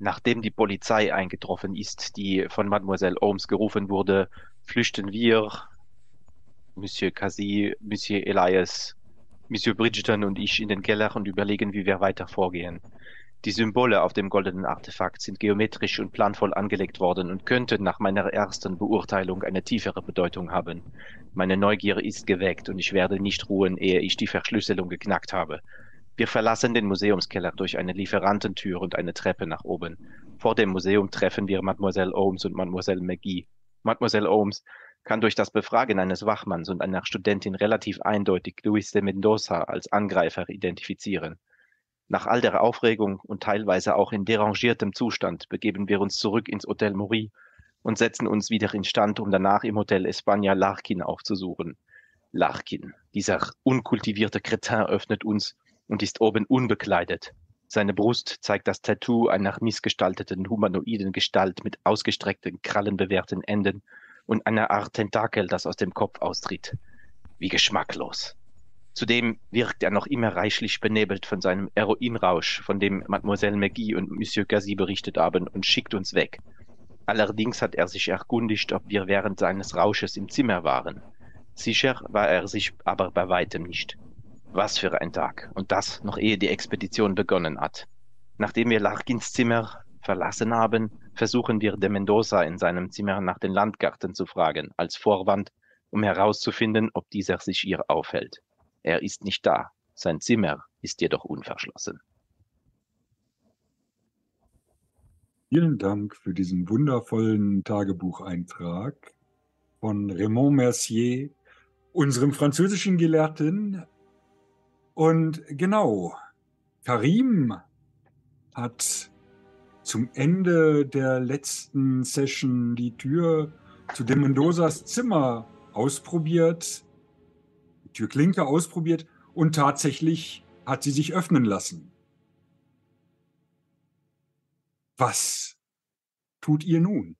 Nachdem die Polizei eingetroffen ist, die von Mademoiselle Holmes gerufen wurde, flüchten wir, Monsieur Cassie, Monsieur Elias, Monsieur Bridgeton und ich in den Keller und überlegen, wie wir weiter vorgehen. Die Symbole auf dem goldenen Artefakt sind geometrisch und planvoll angelegt worden und könnten nach meiner ersten Beurteilung eine tiefere Bedeutung haben. Meine Neugier ist geweckt und ich werde nicht ruhen, ehe ich die Verschlüsselung geknackt habe. Wir verlassen den Museumskeller durch eine Lieferantentür und eine Treppe nach oben. Vor dem Museum treffen wir Mademoiselle Holmes und Mademoiselle McGee. Mademoiselle Holmes kann durch das Befragen eines Wachmanns und einer Studentin relativ eindeutig Luis de Mendoza als Angreifer identifizieren. Nach all der Aufregung und teilweise auch in derangiertem Zustand begeben wir uns zurück ins Hotel Maury und setzen uns wieder in Stand, um danach im Hotel Espana Larkin aufzusuchen. Larkin, dieser unkultivierte Kretin öffnet uns und ist oben unbekleidet. Seine Brust zeigt das Tattoo einer missgestalteten humanoiden Gestalt mit ausgestreckten, krallenbewehrten Enden und einer Art Tentakel, das aus dem Kopf austritt. Wie geschmacklos. Zudem wirkt er noch immer reichlich benebelt von seinem Heroinrausch, von dem Mademoiselle McGee und Monsieur Gazi berichtet haben, und schickt uns weg. Allerdings hat er sich erkundigt, ob wir während seines Rausches im Zimmer waren. Sicher war er sich aber bei weitem nicht. Was für ein Tag, und das noch ehe die Expedition begonnen hat. Nachdem wir Larkins Zimmer verlassen haben, versuchen wir de Mendoza in seinem Zimmer nach den Landgarten zu fragen, als Vorwand, um herauszufinden, ob dieser sich hier aufhält. Er ist nicht da. Sein Zimmer ist jedoch unverschlossen. Vielen Dank für diesen wundervollen Tagebucheintrag von Raymond Mercier, unserem französischen Gelehrten. Und genau, Karim hat zum Ende der letzten Session die Tür zu dem Mendozas Zimmer ausprobiert Türklinke ausprobiert und tatsächlich hat sie sich öffnen lassen. Was tut ihr nun?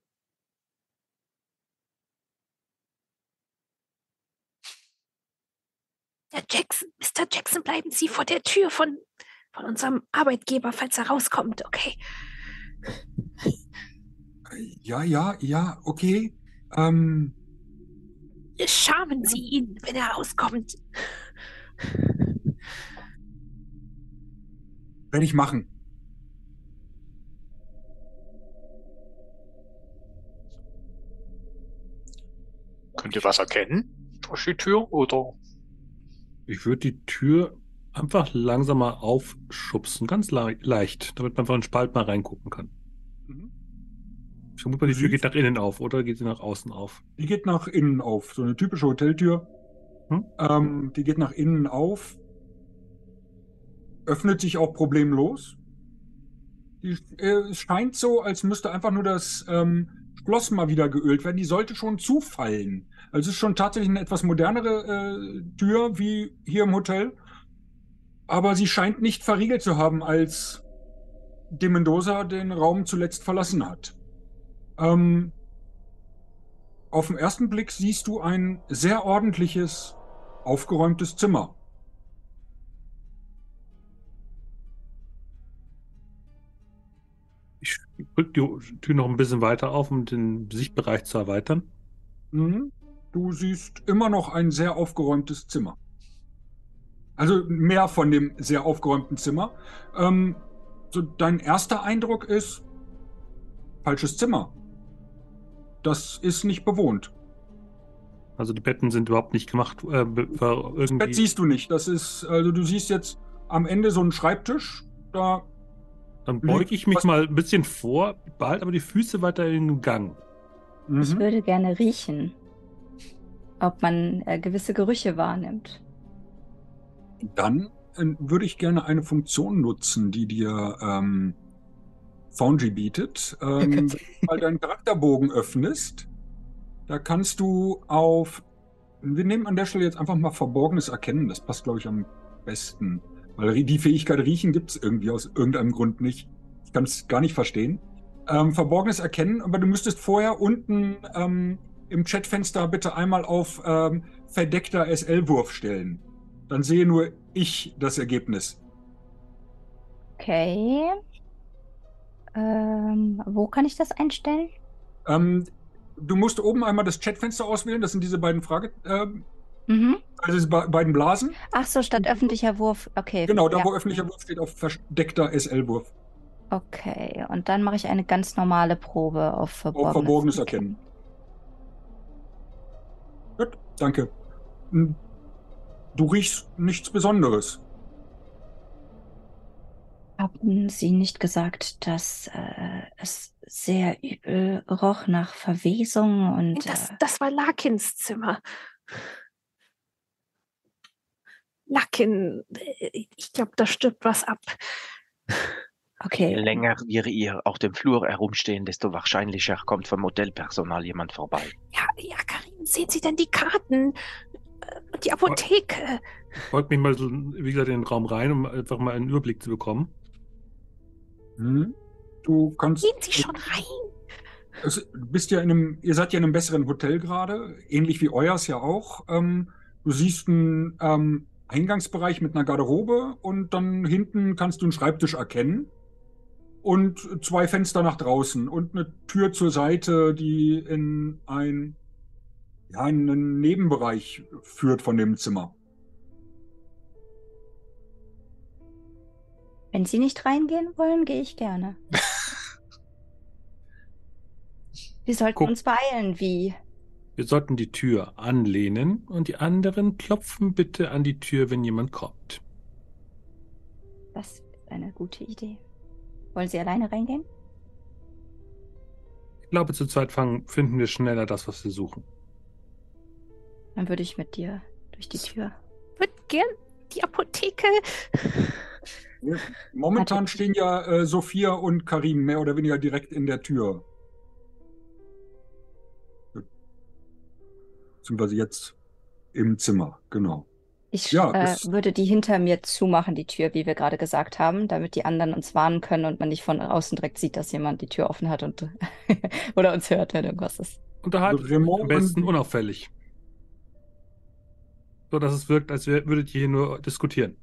Herr Jackson, Mr. Jackson, bleiben Sie vor der Tür von, von unserem Arbeitgeber, falls er rauskommt, okay? Ja, ja, ja, okay. Ähm, Schamen Sie ihn, wenn er rauskommt. Werde ich machen. Könnt ihr was erkennen durch die Tür oder? Ich würde die Tür einfach langsamer aufschubsen, ganz le leicht, damit man einfach einen Spalt mal reingucken kann. Ich vermute mal, die Tür geht nach innen auf, oder geht sie nach außen auf? Die geht nach innen auf. So eine typische Hoteltür. Hm? Ähm, die geht nach innen auf. Öffnet sich auch problemlos. Die, äh, es scheint so, als müsste einfach nur das ähm, Schloss mal wieder geölt werden. Die sollte schon zufallen. Also es ist schon tatsächlich eine etwas modernere äh, Tür wie hier im Hotel. Aber sie scheint nicht verriegelt zu haben, als de Mendoza den Raum zuletzt verlassen hat. Ähm, auf den ersten Blick siehst du ein sehr ordentliches, aufgeräumtes Zimmer. Drücke die Tür noch ein bisschen weiter auf, um den Sichtbereich zu erweitern. Mhm. Du siehst immer noch ein sehr aufgeräumtes Zimmer. Also mehr von dem sehr aufgeräumten Zimmer. Ähm, so dein erster Eindruck ist falsches Zimmer das ist nicht bewohnt. Also die Betten sind überhaupt nicht gemacht. Äh, das Bett siehst du nicht. Das ist, also du siehst jetzt am Ende so einen Schreibtisch. Da. Dann beuge ich mich mal ein bisschen vor, behalte aber die Füße weiter in Gang. Mhm. Ich würde gerne riechen, ob man äh, gewisse Gerüche wahrnimmt. Dann äh, würde ich gerne eine Funktion nutzen, die dir ähm, Foundry bietet. Ähm, wenn du mal deinen Charakterbogen öffnest, da kannst du auf. Wir nehmen an der Stelle jetzt einfach mal Verborgenes erkennen. Das passt, glaube ich, am besten. Weil die Fähigkeit riechen gibt es irgendwie aus irgendeinem Grund nicht. Ich kann es gar nicht verstehen. Ähm, Verborgenes erkennen, aber du müsstest vorher unten ähm, im Chatfenster bitte einmal auf ähm, verdeckter SL-Wurf stellen. Dann sehe nur ich das Ergebnis. Okay. Äh, Ähm, wo kann ich das einstellen? Ähm, du musst oben einmal das Chatfenster auswählen. Das sind diese beiden Frage, ähm, Mhm. also diese be- beiden Blasen. Ach so, statt öffentlicher Wurf. Okay. Genau, da ja. wo öffentlicher Wurf steht, auf versteckter SL-Wurf. Okay, und dann mache ich eine ganz normale Probe auf Verborgenes, Auf Verborgenes Erkennen. Gut, danke. Hm, Du riechst nichts Besonderes. Haben Sie nicht gesagt, dass äh, es sehr übel roch nach Verwesung und Das, äh, das war Larkins Zimmer. Larkin, äh, ich glaube, da stirbt was ab. Je okay. länger wir hier auf dem Flur herumstehen, desto wahrscheinlicher kommt vom Hotelpersonal jemand vorbei. Ja, ja, Karin, sehen Sie denn die Karten? Äh, Und die Apotheke? Folgt mich mal so, wie gesagt, in den Raum rein, um einfach mal einen Überblick zu bekommen. Hm? Du kannst. Gehen Sie schon rein. Es, du bist ja in einem, ihr seid ja in einem besseren Hotel gerade, ähnlich wie euers ja auch. Ähm, du siehst einen ähm, Eingangsbereich mit einer Garderobe und dann hinten kannst du einen Schreibtisch erkennen und zwei Fenster nach draußen und eine Tür zur Seite, die in ein, ja, einen Nebenbereich führt von dem Zimmer. Wenn Sie nicht reingehen wollen, gehe ich gerne. Wir sollten Guck. uns beeilen, wie? Wir sollten die Tür anlehnen und die anderen klopfen bitte an die Tür, wenn jemand kommt. Das ist eine gute Idee. Wollen Sie alleine reingehen? Ich glaube, zu zweit fangen, finden wir schneller das, was wir suchen. Dann würde ich mit dir durch die Tür. Wird gern die Apotheke. Momentan stehen ja äh, Sophia und Karim mehr oder weniger direkt in der Tür. Beziehungsweise jetzt im Zimmer, genau. Ich Ja, äh, würde die hinter mir zumachen, die Tür, wie wir gerade gesagt haben, damit die anderen uns warnen können und man nicht von außen direkt sieht, dass jemand die Tür offen hat und oder uns hört, wenn irgendwas ist. Unterhalten Also Raymond am besten unauffällig. So dass es wirkt, als würdet ihr hier nur diskutieren.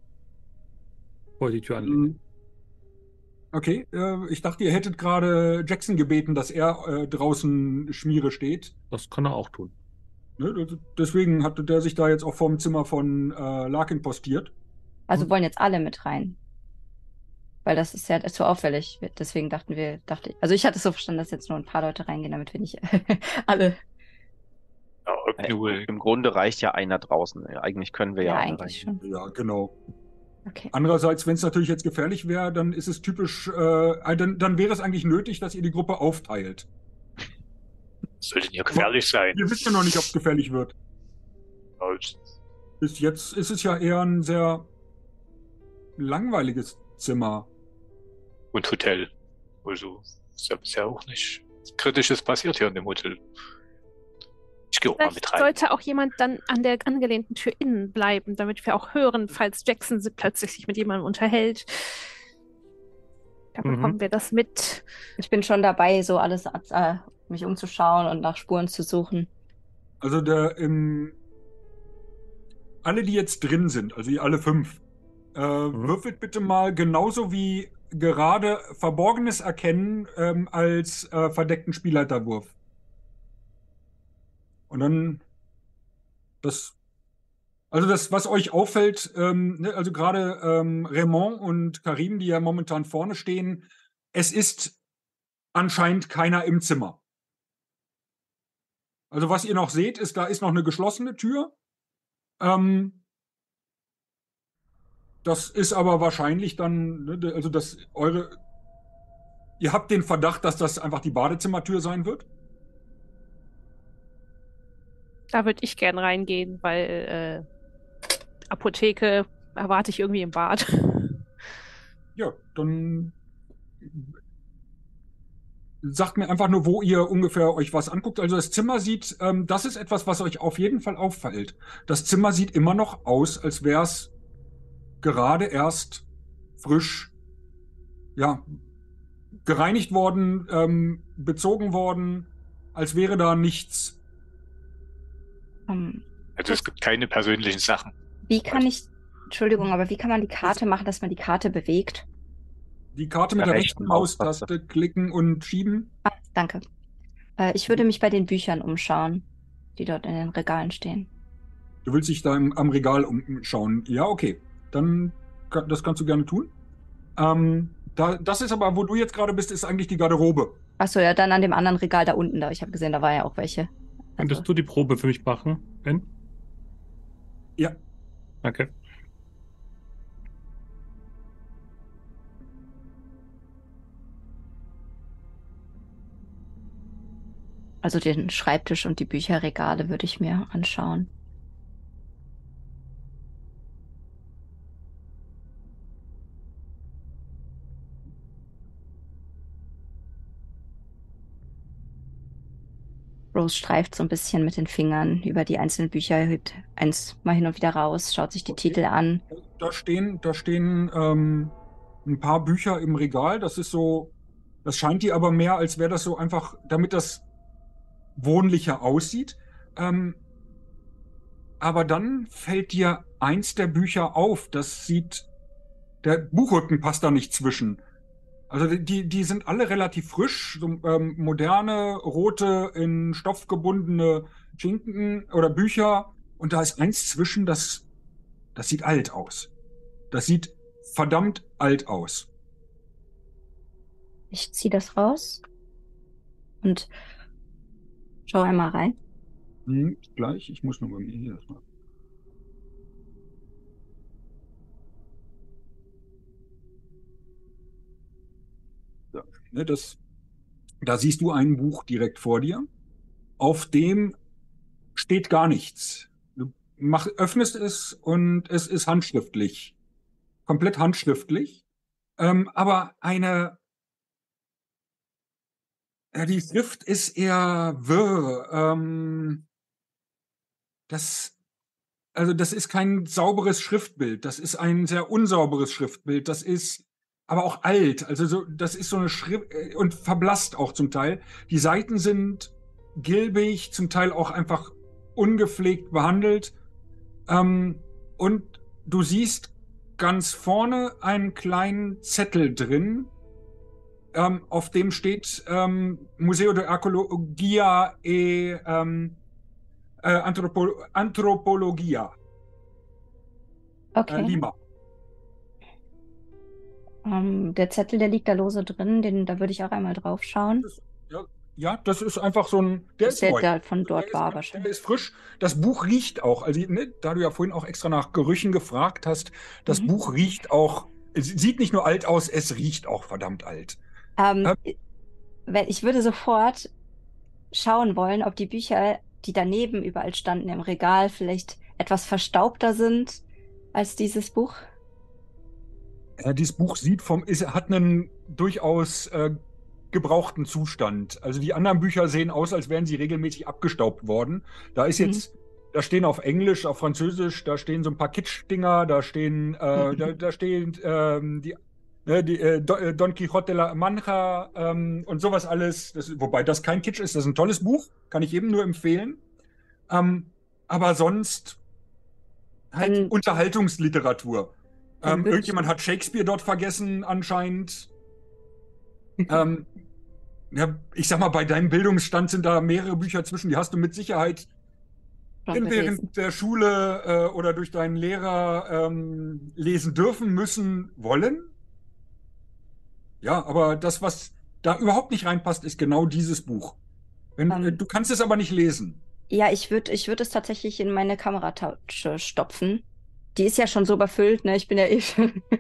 Bevor ihr die Tür anlegt. Mhm. Okay, äh, ich dachte, ihr hättet gerade Jackson gebeten, dass er äh, draußen Schmiere steht. Das kann er auch tun. Ne? das- Deswegen hatte der sich da jetzt auch vorm Zimmer von äh, Larkin postiert. Also Hm. wollen jetzt alle mit rein. Weil das ist ja zu auffällig. Deswegen dachten wir, dachte ich. Also ich hatte es so verstanden, dass jetzt nur ein paar Leute reingehen, damit wir nicht alle. Ja, Äh, nur, Im Grunde reicht ja einer draußen. Eigentlich können wir Ja, ja, eigentlich rein. schon. Ja, genau. Okay. Andererseits, wenn es natürlich jetzt gefährlich wäre, dann ist es typisch, äh, dann, dann wäre es eigentlich nötig, dass ihr die Gruppe aufteilt. Sollte ja gefährlich sein. Ihr wisst ja noch nicht, ob es gefährlich wird. Also, Bis jetzt ist es ja eher ein sehr langweiliges Zimmer. Und Hotel. Also, ist ja bisher auch nicht Kritisches passiert hier in dem Hotel. Ich gehe auch mal mit rein. sollte auch jemand dann an der angelehnten Tür innen bleiben, damit wir auch hören, falls Jackson plötzlich sich mit jemandem unterhält. Da Mhm. bekommen wir das mit. Ich bin schon dabei, so alles äh, mich umzuschauen und nach Spuren zu suchen. Also der im alle, die jetzt drin sind, also ihr alle fünf, äh, würfelt bitte mal genauso wie gerade Verborgenes erkennen ähm, als äh, verdeckten Spielleiterwurf. Und dann das, also das, was euch auffällt, ähm, ne, also gerade ähm, Raymond und Karim, die ja momentan vorne stehen, es ist anscheinend keiner im Zimmer. Also was ihr noch seht, ist, da ist noch eine geschlossene Tür. Ähm, das ist aber wahrscheinlich dann, ne, also dass eure, ihr habt den Verdacht, dass das einfach die Badezimmertür sein wird. Da würde ich gern reingehen, weil äh, Apotheke erwarte ich irgendwie im Bad. Ja, dann sagt mir einfach nur, wo ihr ungefähr euch was anguckt. Also das Zimmer sieht, ähm, das ist etwas, was euch auf jeden Fall auffällt. Das Zimmer sieht immer noch aus, als wäre es gerade erst frisch, ja, gereinigt worden, ähm, bezogen worden, als wäre da nichts. Ähm, Also es gibt keine persönlichen Sachen. wie kann ich, Entschuldigung, aber wie kann man die Karte machen, dass man die Karte bewegt? Die Karte mit Der rechten rechten Maustaste klicken und schieben. Ah, danke. Äh, ich würde mich bei den Büchern umschauen, die dort in den Regalen stehen. Du willst dich da im, am Regal umschauen. Ja, okay. Dann das kannst du gerne tun. Ähm, da, das ist aber, wo du jetzt gerade bist, ist eigentlich die Garderobe. Achso, ja, dann an dem anderen Regal da unten da. Ich habe gesehen, da war ja auch welche. Könntest Also, du die Probe für mich machen, Ben? Ja. Danke. Also den Schreibtisch und die Bücherregale würde ich mir anschauen. Rose streift so ein bisschen mit den Fingern über die einzelnen Bücher, hebt eins mal hin und wieder raus, schaut sich die Okay. Titel an. Da stehen, da stehen ähm, ein paar Bücher im Regal. Das ist so, das scheint dir aber mehr, als wäre das so einfach, damit das wohnlicher aussieht. Ähm, aber dann fällt dir eins der Bücher auf. Das sieht, der Buchrücken passt da nicht zwischen. Also die, die sind alle relativ frisch, so, ähm, moderne, rote, in Stoff gebundene Schinken oder Bücher. Und da ist eins zwischen, das, das sieht alt aus. Das sieht verdammt alt aus. Ich ziehe das raus und schau einmal rein. Hm, gleich, ich muss nur bei mir hier erstmal. So, ne, das, da siehst du ein Buch direkt vor dir. Auf dem steht gar nichts. Du mach, öffnest es und es ist handschriftlich. Komplett handschriftlich. Ähm, aber eine, ja, die Schrift ist eher wirr. Ähm, das, also das ist kein sauberes Schriftbild. Das ist ein sehr unsauberes Schriftbild. Das ist aber auch alt. Also so, das ist so eine Schrift äh, und verblasst auch zum Teil. Die Seiten sind gilbig, zum Teil auch einfach ungepflegt behandelt. Ähm, und du siehst ganz vorne einen kleinen Zettel drin, ähm, auf dem steht ähm, Museo de Arqueologia e ähm, äh, Anthropo Anthropologia Okay. äh, Lima. Ähm, der Zettel, der liegt da lose drin, den, da würde ich auch einmal drauf schauen. Ja, das ist einfach so ein. Der Dass ist der neu. da von dort der war ist, wahrscheinlich. Der ist frisch. Das Buch riecht auch. Also, ne, da du ja vorhin auch extra nach Gerüchen gefragt hast, das Mhm. Buch riecht auch. Es sieht nicht nur alt aus, es riecht auch verdammt alt. Ähm, wenn, ich würde sofort schauen wollen, ob die Bücher, die daneben überall standen im Regal, vielleicht etwas verstaubter sind als dieses Buch. Ja, dieses Buch sieht vom, ist, hat einen durchaus äh, gebrauchten Zustand. Also die anderen Bücher sehen aus, als wären sie regelmäßig abgestaubt worden. Da ist Mhm. jetzt, da stehen auf Englisch, auf Französisch, da stehen so ein paar Kitsch-Dinger, da stehen, äh, da, da stehen ähm, die, ne, die äh, äh, Don Quixote de la Mancha ähm, und sowas alles. Das, wobei das kein Kitsch ist, das ist ein tolles Buch, kann ich jedem nur empfehlen. Ähm, aber sonst halt Dann- Unterhaltungsliteratur. Ähm, irgendjemand hat Shakespeare dort vergessen, anscheinend. ähm, ja, ich sag mal, bei deinem Bildungsstand sind da mehrere Bücher zwischen, die hast du mit Sicherheit während der Schule äh, oder durch deinen Lehrer ähm, lesen dürfen, müssen, wollen. Ja, aber das, was da überhaupt nicht reinpasst, ist genau dieses Buch. Wenn, Ähm. äh, du kannst es aber nicht lesen. Ja, ich würde ich würd es tatsächlich in meine Kameratasche stopfen. Die ist ja schon so überfüllt, ne? Ich bin ja eh schon.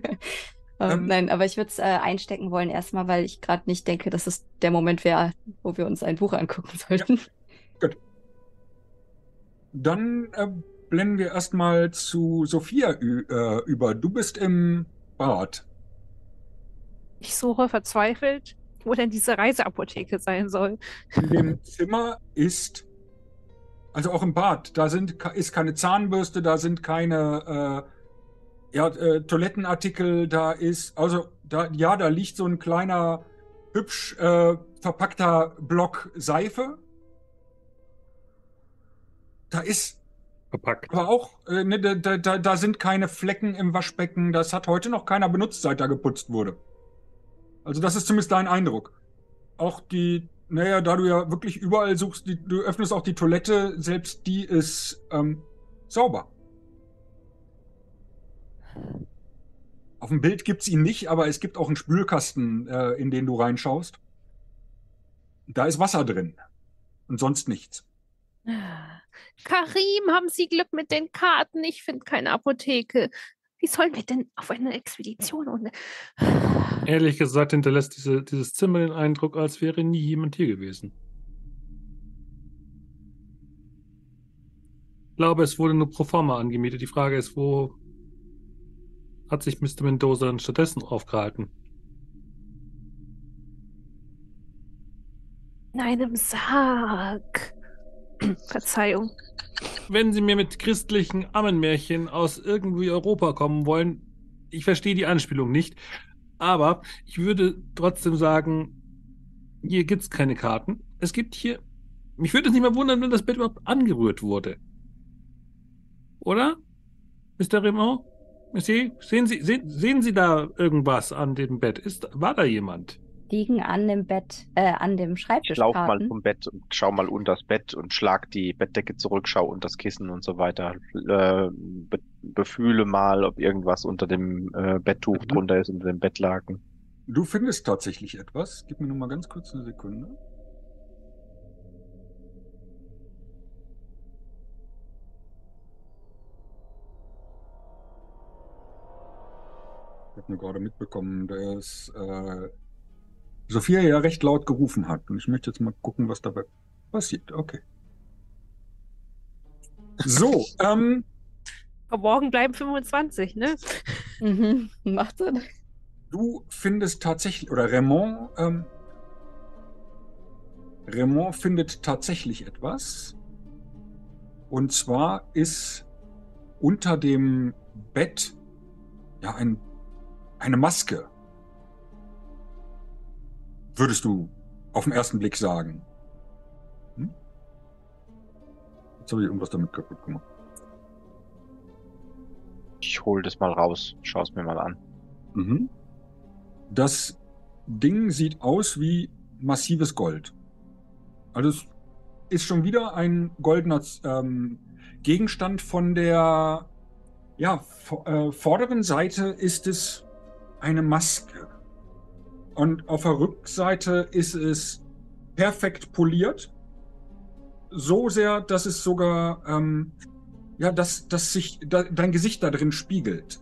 ähm, Ähm. nein, aber ich würde es äh, einstecken wollen erstmal, weil ich gerade nicht denke, dass es der Moment wäre, wo wir uns ein Buch angucken sollten. Dann äh, blenden wir erstmal zu Sophia äh, über. Du bist im Bad. Ich suche verzweifelt, wo denn diese Reiseapotheke sein soll. In dem Zimmer ist, also auch im Bad, da sind, ist keine Zahnbürste, da sind keine äh, ja, äh, Toilettenartikel, da ist, also da, ja, da liegt so ein kleiner, hübsch äh, verpackter Block Seife. Da ist Verpackt. aber auch, äh, ne, da, da, da da sind keine Flecken im Waschbecken, das hat heute noch keiner benutzt, seit da geputzt wurde. Also das ist zumindest dein Eindruck. Auch die, naja, da du ja wirklich überall suchst, die, du öffnest auch die Toilette, selbst die ist ähm, sauber. Auf dem Bild gibt es ihn nicht, aber es gibt auch einen Spülkasten, äh, in den du reinschaust. Da ist Wasser drin und sonst nichts. Karim, haben Sie Glück mit den Karten? Ich finde keine Apotheke. Wie sollen wir denn auf eine Expedition ohne. Ehrlich gesagt hinterlässt diese, dieses Zimmer den Eindruck, als wäre nie jemand hier gewesen. Ich glaube, es wurde nur pro forma angemietet. Die Frage ist, wo hat sich Mr. Mendoza dann stattdessen aufgehalten? In einem Sarg. Verzeihung. Wenn Sie mir mit christlichen Ammenmärchen aus irgendwie Europa kommen wollen, ich verstehe die Anspielung nicht, aber ich würde trotzdem sagen, hier gibt es keine Karten. Es gibt hier. Mich würde es nicht mehr wundern, wenn das Bett überhaupt angerührt wurde. Oder? Mr. Raymond? Sehen Sie, sehen, sehen Sie da irgendwas an dem Bett? Ist, war da jemand? Liegen an dem Bett, äh, an dem Schreibtisch. Ich lauf mal vom Bett und schau mal unter das Bett und schlag die Bettdecke zurück, schau unter das Kissen und so weiter. Äh, be befühle mal, ob irgendwas unter dem äh, Betttuch mhm. drunter ist, unter dem Bettlaken. Du findest tatsächlich etwas. Gib mir nur mal ganz kurz eine Sekunde. Ich habe nur gerade mitbekommen, dass äh, Sophia ja recht laut gerufen hat. Und ich möchte jetzt mal gucken, was dabei passiert. Okay. So, ähm. Verborgen bleiben 25, ne? Mhm, macht Sinn. Du findest tatsächlich, oder Raymond, ähm, Raymond findet tatsächlich etwas. Und zwar ist unter dem Bett ja ein, eine Maske würdest du auf den ersten Blick sagen? Hm? Jetzt habe ich irgendwas damit kaputt gemacht. Ich hole das mal raus, schau es mir mal an. Mhm. Das Ding sieht aus wie massives Gold. Also es ist schon wieder ein goldener ähm, Gegenstand von der ja, äh, vorderen Seite ist es eine Maske. Und auf der Rückseite ist es perfekt poliert. So sehr, dass es sogar, ähm, ja, dass, dass sich da, dein Gesicht da drin spiegelt.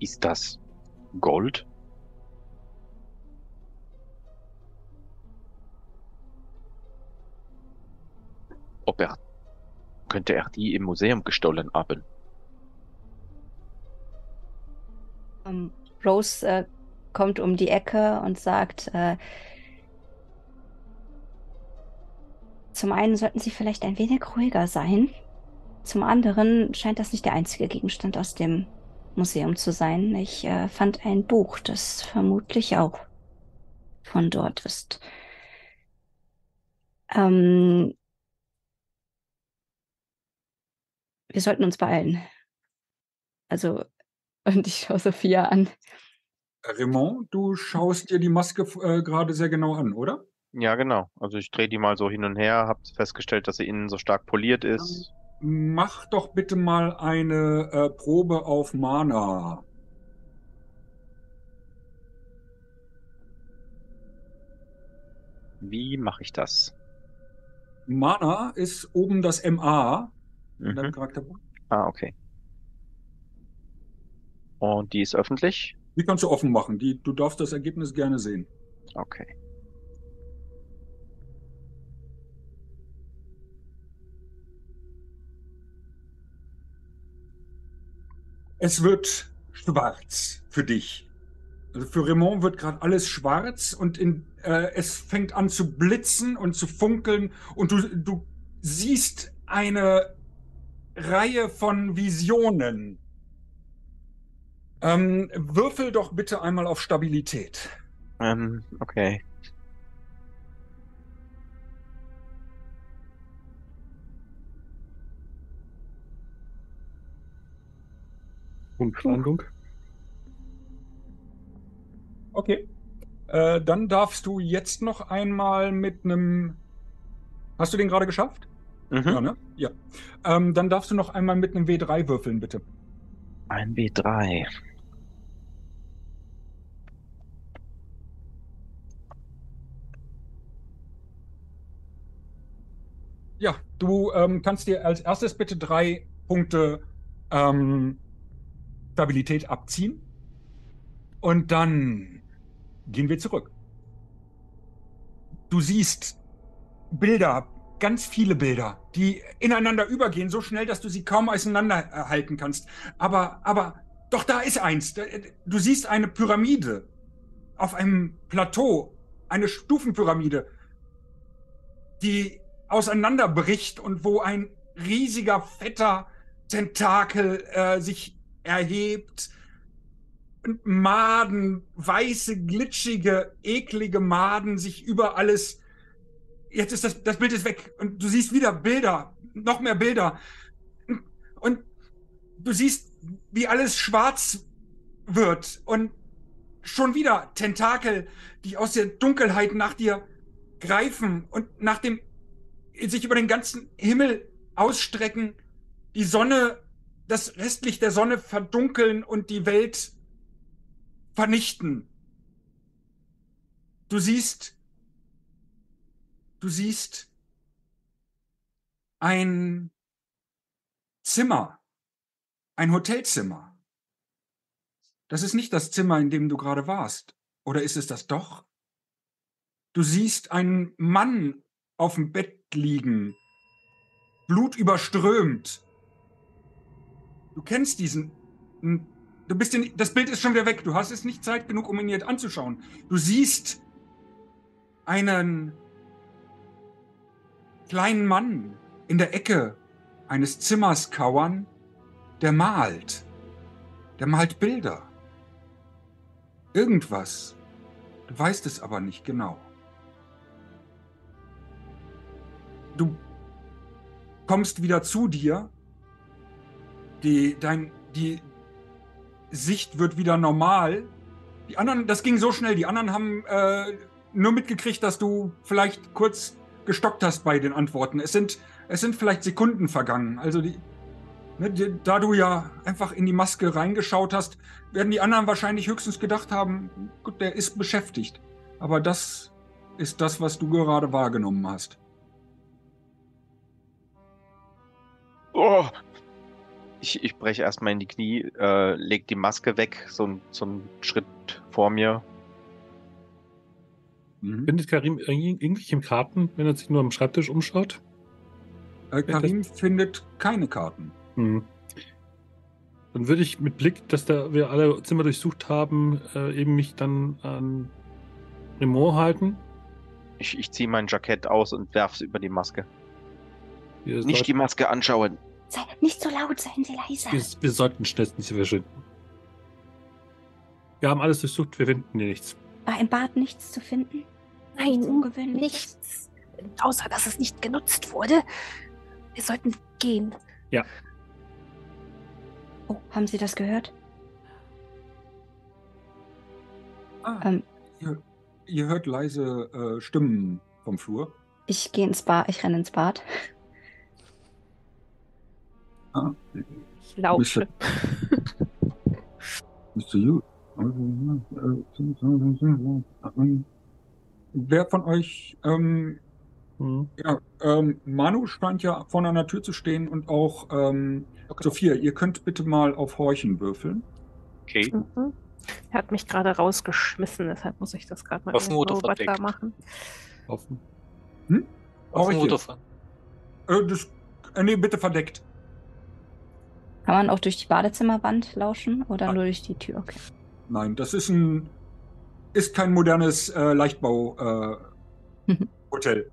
Ist das Gold? Ob er, könnte er die im Museum gestohlen haben? Ähm, Rose äh, kommt um die Ecke und sagt, äh, zum einen sollten Sie vielleicht ein wenig ruhiger sein. Zum anderen scheint das nicht der einzige Gegenstand aus dem Museum zu sein. Ich äh, fand ein Buch, das vermutlich auch von dort ist. Ähm, wir sollten uns beeilen. Also und ich schaue Sophia an. Raymond, du schaust dir die Maske äh, gerade sehr genau an, oder? Ja, genau. Also ich drehe die mal so hin und her, habe festgestellt, dass sie innen so stark poliert ist. Dann mach doch bitte mal eine äh, Probe auf Mana. Wie mache ich das? Mana ist oben das MA mhm. in deinem Charakterbuch. Ah, okay. Und die ist öffentlich? Die kannst du offen machen. Die, du darfst das Ergebnis gerne sehen. Okay. Es wird schwarz für dich. Also für Raymond wird gerade alles schwarz und in, äh, es fängt an zu blitzen und zu funkeln und du, du siehst eine Reihe von Visionen ähm, würfel doch bitte einmal auf Stabilität. Ähm, okay. Umspannung. Okay. Äh, dann darfst du jetzt noch einmal mit einem. Hast du den gerade geschafft? Mhm. Ja, ne? Ja. Ähm, dann darfst du noch einmal mit einem W3 würfeln, bitte. Ein W3. Ja, du ähm, kannst dir als erstes bitte drei Punkte ähm, Stabilität abziehen. Und dann gehen wir zurück. Du siehst Bilder, ganz viele Bilder, die ineinander übergehen, so schnell, dass du sie kaum auseinanderhalten kannst. Aber, aber, doch da ist eins. Du siehst eine Pyramide auf einem Plateau, eine Stufenpyramide, die auseinanderbricht und wo ein riesiger, fetter Tentakel äh, sich erhebt. Und Maden, weiße, glitschige, eklige Maden sich über alles. Jetzt ist das, das Bild ist weg und du siehst wieder Bilder, noch mehr Bilder. Und du siehst, wie alles schwarz wird und schon wieder Tentakel, die aus der Dunkelheit nach dir greifen und nach dem sich über den ganzen Himmel ausstrecken, die Sonne, das Restlicht der Sonne verdunkeln und die Welt vernichten. Du siehst, du siehst ein Zimmer, ein Hotelzimmer. Das ist nicht das Zimmer, in dem du gerade warst. Oder ist es das doch? Du siehst einen Mann auf dem Bett liegen, Blut überströmt. Du kennst diesen. Du bist in, das Bild ist schon wieder weg. Du hast es nicht Zeit genug, um ihn jetzt anzuschauen. Du siehst einen kleinen Mann in der Ecke eines Zimmers kauern, der malt. Der malt Bilder. Irgendwas. Du weißt es aber nicht genau. Du kommst wieder zu dir. Die, dein, die Sicht wird wieder normal. Die anderen, das ging so schnell, die anderen haben äh, nur mitgekriegt, dass du vielleicht kurz gestockt hast bei den Antworten. Es sind, es sind vielleicht Sekunden vergangen. Also die, ne, die, da du ja einfach in die Maske reingeschaut hast, werden die anderen wahrscheinlich höchstens gedacht haben, gut, der ist beschäftigt. Aber das ist das, was du gerade wahrgenommen hast. Oh. Ich, ich breche erstmal in die Knie, äh, leg die Maske weg, so, so einen Schritt vor mir. Mhm. Findet Karim irgendwelche Karten, wenn er sich nur am Schreibtisch umschaut? Äh, Karim findet keine Karten. Mhm. Dann würde ich mit Blick, dass da wir alle Zimmer durchsucht haben, äh, eben mich dann an Remont halten. Ich, ich ziehe mein Jackett aus und werf's über die Maske. Wir Nicht die Maske anschauen. Sei nicht so laut, seien Sie leise. Wir, wir sollten schnellstens hier verschwinden. Wir haben alles durchsucht, wir finden hier nichts. War im Bad nichts zu finden? Nein, Nichts Ungewöhnliches? nichts. Außer, dass es nicht genutzt wurde. Wir sollten gehen. Oh, haben Sie das gehört? Ah, Ähm, ihr, ihr hört leise äh, Stimmen vom Flur. ich gehe ins Bad, ich renne ins Bad. Ah, Ich lausche. Mr. You. Wer von euch, ähm, Mhm. ja, ähm, Manu scheint ja vor einer Tür zu stehen und auch ähm, Sophia, ihr könnt bitte mal auf Horchen würfeln. Okay. Mhm. Er hat mich gerade rausgeschmissen, deshalb muss ich das gerade mal da verdeckt? machen. Offen. Offen Horche. oder von? Äh, das, äh, nee, bitte verdeckt. Kann man auch durch die Badezimmerwand lauschen oder Ah. nur durch die Tür? Okay. Nein, das ist ein ist kein modernes äh, Leichtbau äh, Mhm. Hotel.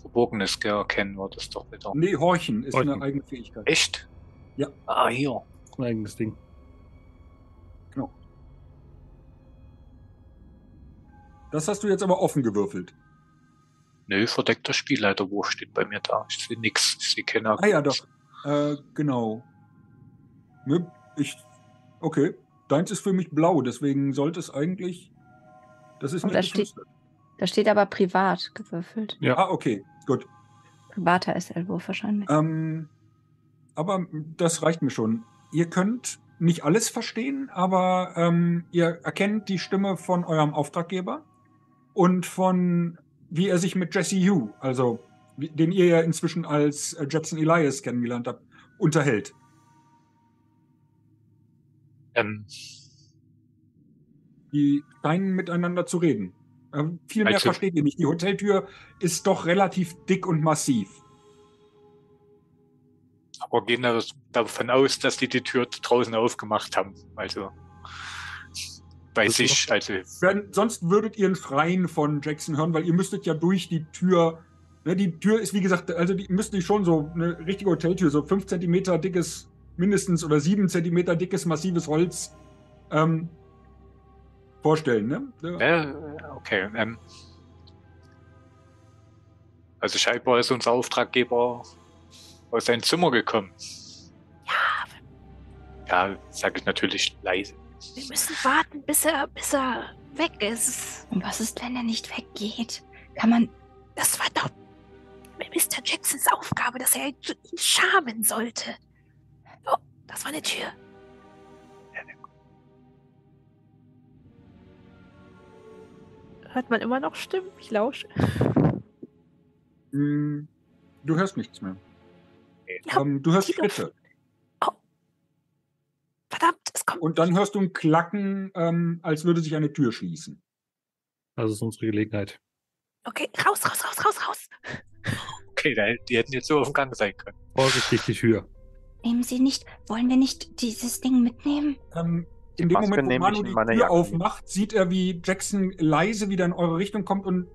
Verborgenes erkennen wir das doch wieder. Nee, Horchen ist Horchen. eine eigene Fähigkeit. Echt? Ja. Ah, hier. Ein eigenes Ding. Das hast du jetzt aber offen gewürfelt. Nö, verdeckter Spielleiterwurf steht bei mir da. Ich sehe nix. Ich sehe keine Ah ja, doch. Äh, genau. Ne, Ich. Okay. Deins ist für mich blau, deswegen sollte es eigentlich. Das ist nicht da steht-. Da steht aber privat gewürfelt. Ja. Ah, okay, gut. Privater SL-Wurf wahrscheinlich. Ähm, aber das reicht mir schon. Ihr könnt nicht alles verstehen, aber ähm, ihr erkennt die Stimme von eurem Auftraggeber und von wie er sich mit Jesse Hugh, also den ihr ja inzwischen als äh, Jetson Elias kennengelernt habt, unterhält. Ähm, Die scheinen miteinander zu reden. Ähm, viel mehr Also- versteht ihr nicht. Die Hoteltür ist doch relativ dick und massiv. aber gehen da- davon aus, dass die die Tür draußen aufgemacht haben. Also bei Das ist sich, also Wenn, sonst würdet ihr ein Schreien von Jackson hören, weil ihr müsstet ja durch die Tür. Ne, die Tür ist, wie gesagt, also die müsste schon so eine richtige Hoteltür, so 5 Zentimeter dickes, mindestens oder 7 Zentimeter dickes, massives Holz ähm, vorstellen. Ne? Ja, okay. Ähm, also scheinbar ist unser Auftraggeber aus seinem Zimmer gekommen. Ja, Ja, sage ich natürlich leise. Wir müssen warten, bis er, bis er weg ist. Und was ist, wenn er nicht weggeht? Kann man. Das war doch Mr. Jacksons Aufgabe, dass er ihn schamen sollte. Oh, das war eine Tür. Hört man immer noch Stimmen? Ich lausche. Hm, Du hörst nichts mehr. Ja, Ähm, du hörst die Luft. Schritte. Verdammt, es kommt. Und dann hörst du ein Klacken, ähm, als würde sich eine Tür schließen. Das ist unsere Gelegenheit. Okay, raus, raus, raus, raus, raus. Okay, da- die hätten jetzt so auf dem Gang sein können. Vorsichtig die Tür. Nehmen Sie nicht. Wollen wir nicht dieses Ding mitnehmen? Ähm, in dem Maske Moment, wo Manu die Tür Jacke aufmacht, sieht er, wie Jackson leise wieder in eure Richtung kommt und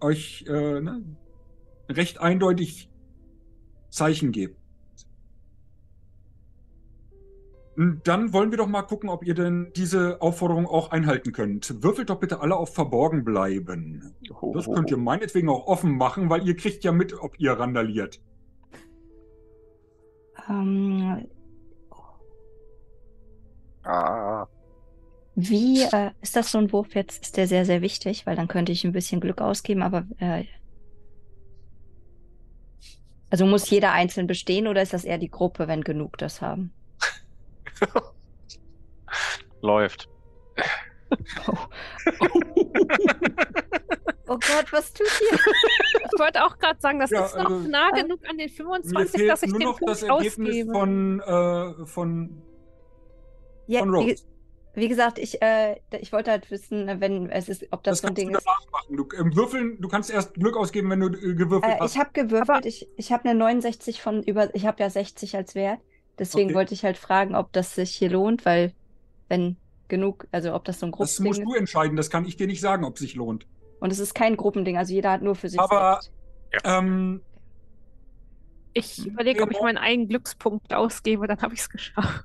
euch äh, ne, recht eindeutig Zeichen gibt. Dann wollen wir doch mal gucken, ob ihr denn diese Aufforderung auch einhalten könnt. Würfelt doch bitte alle auf Verborgen bleiben. Oh, Das könnt ihr meinetwegen auch offen machen, weil ihr kriegt ja mit, ob ihr randaliert. Ähm, Ah, wie äh, ist das so ein Wurf jetzt? Ist der sehr, sehr wichtig, weil dann könnte ich ein bisschen Glück ausgeben, aber. Äh, also muss jeder einzeln bestehen oder ist das eher die Gruppe, wenn genug das haben? läuft. Oh Gott, was tut ihr? Ich wollte auch gerade sagen, das Ja, ist noch also- nah genug an den Mir 25, fehlt dass ich nur den noch das Punkt Ergebnis ausgebe. von, äh, von, Ja, von wie, Rose. wie gesagt, ich, äh, ich wollte halt wissen, wenn es ist, ob das, Das so ein kannst du Ding ist. machen. Du, im Würfeln, du kannst erst Glück ausgeben, wenn du äh, gewürfelt Äh, hast. ich habe gewürfelt, Aber- ich, ich habe eine 69 von über, ich habe ja 60 als Wert. Deswegen Okay. wollte ich halt fragen, ob das sich hier lohnt, weil wenn genug, also ob das so ein das Gruppending musst ist. du entscheiden, das kann ich dir nicht sagen, ob es sich lohnt. Und es ist kein Gruppending, also jeder hat nur für sich Aber- selbst. Ähm, Ich überlege, ob ich meinen eigenen Glückspunkt ausgebe, dann habe ich es geschafft.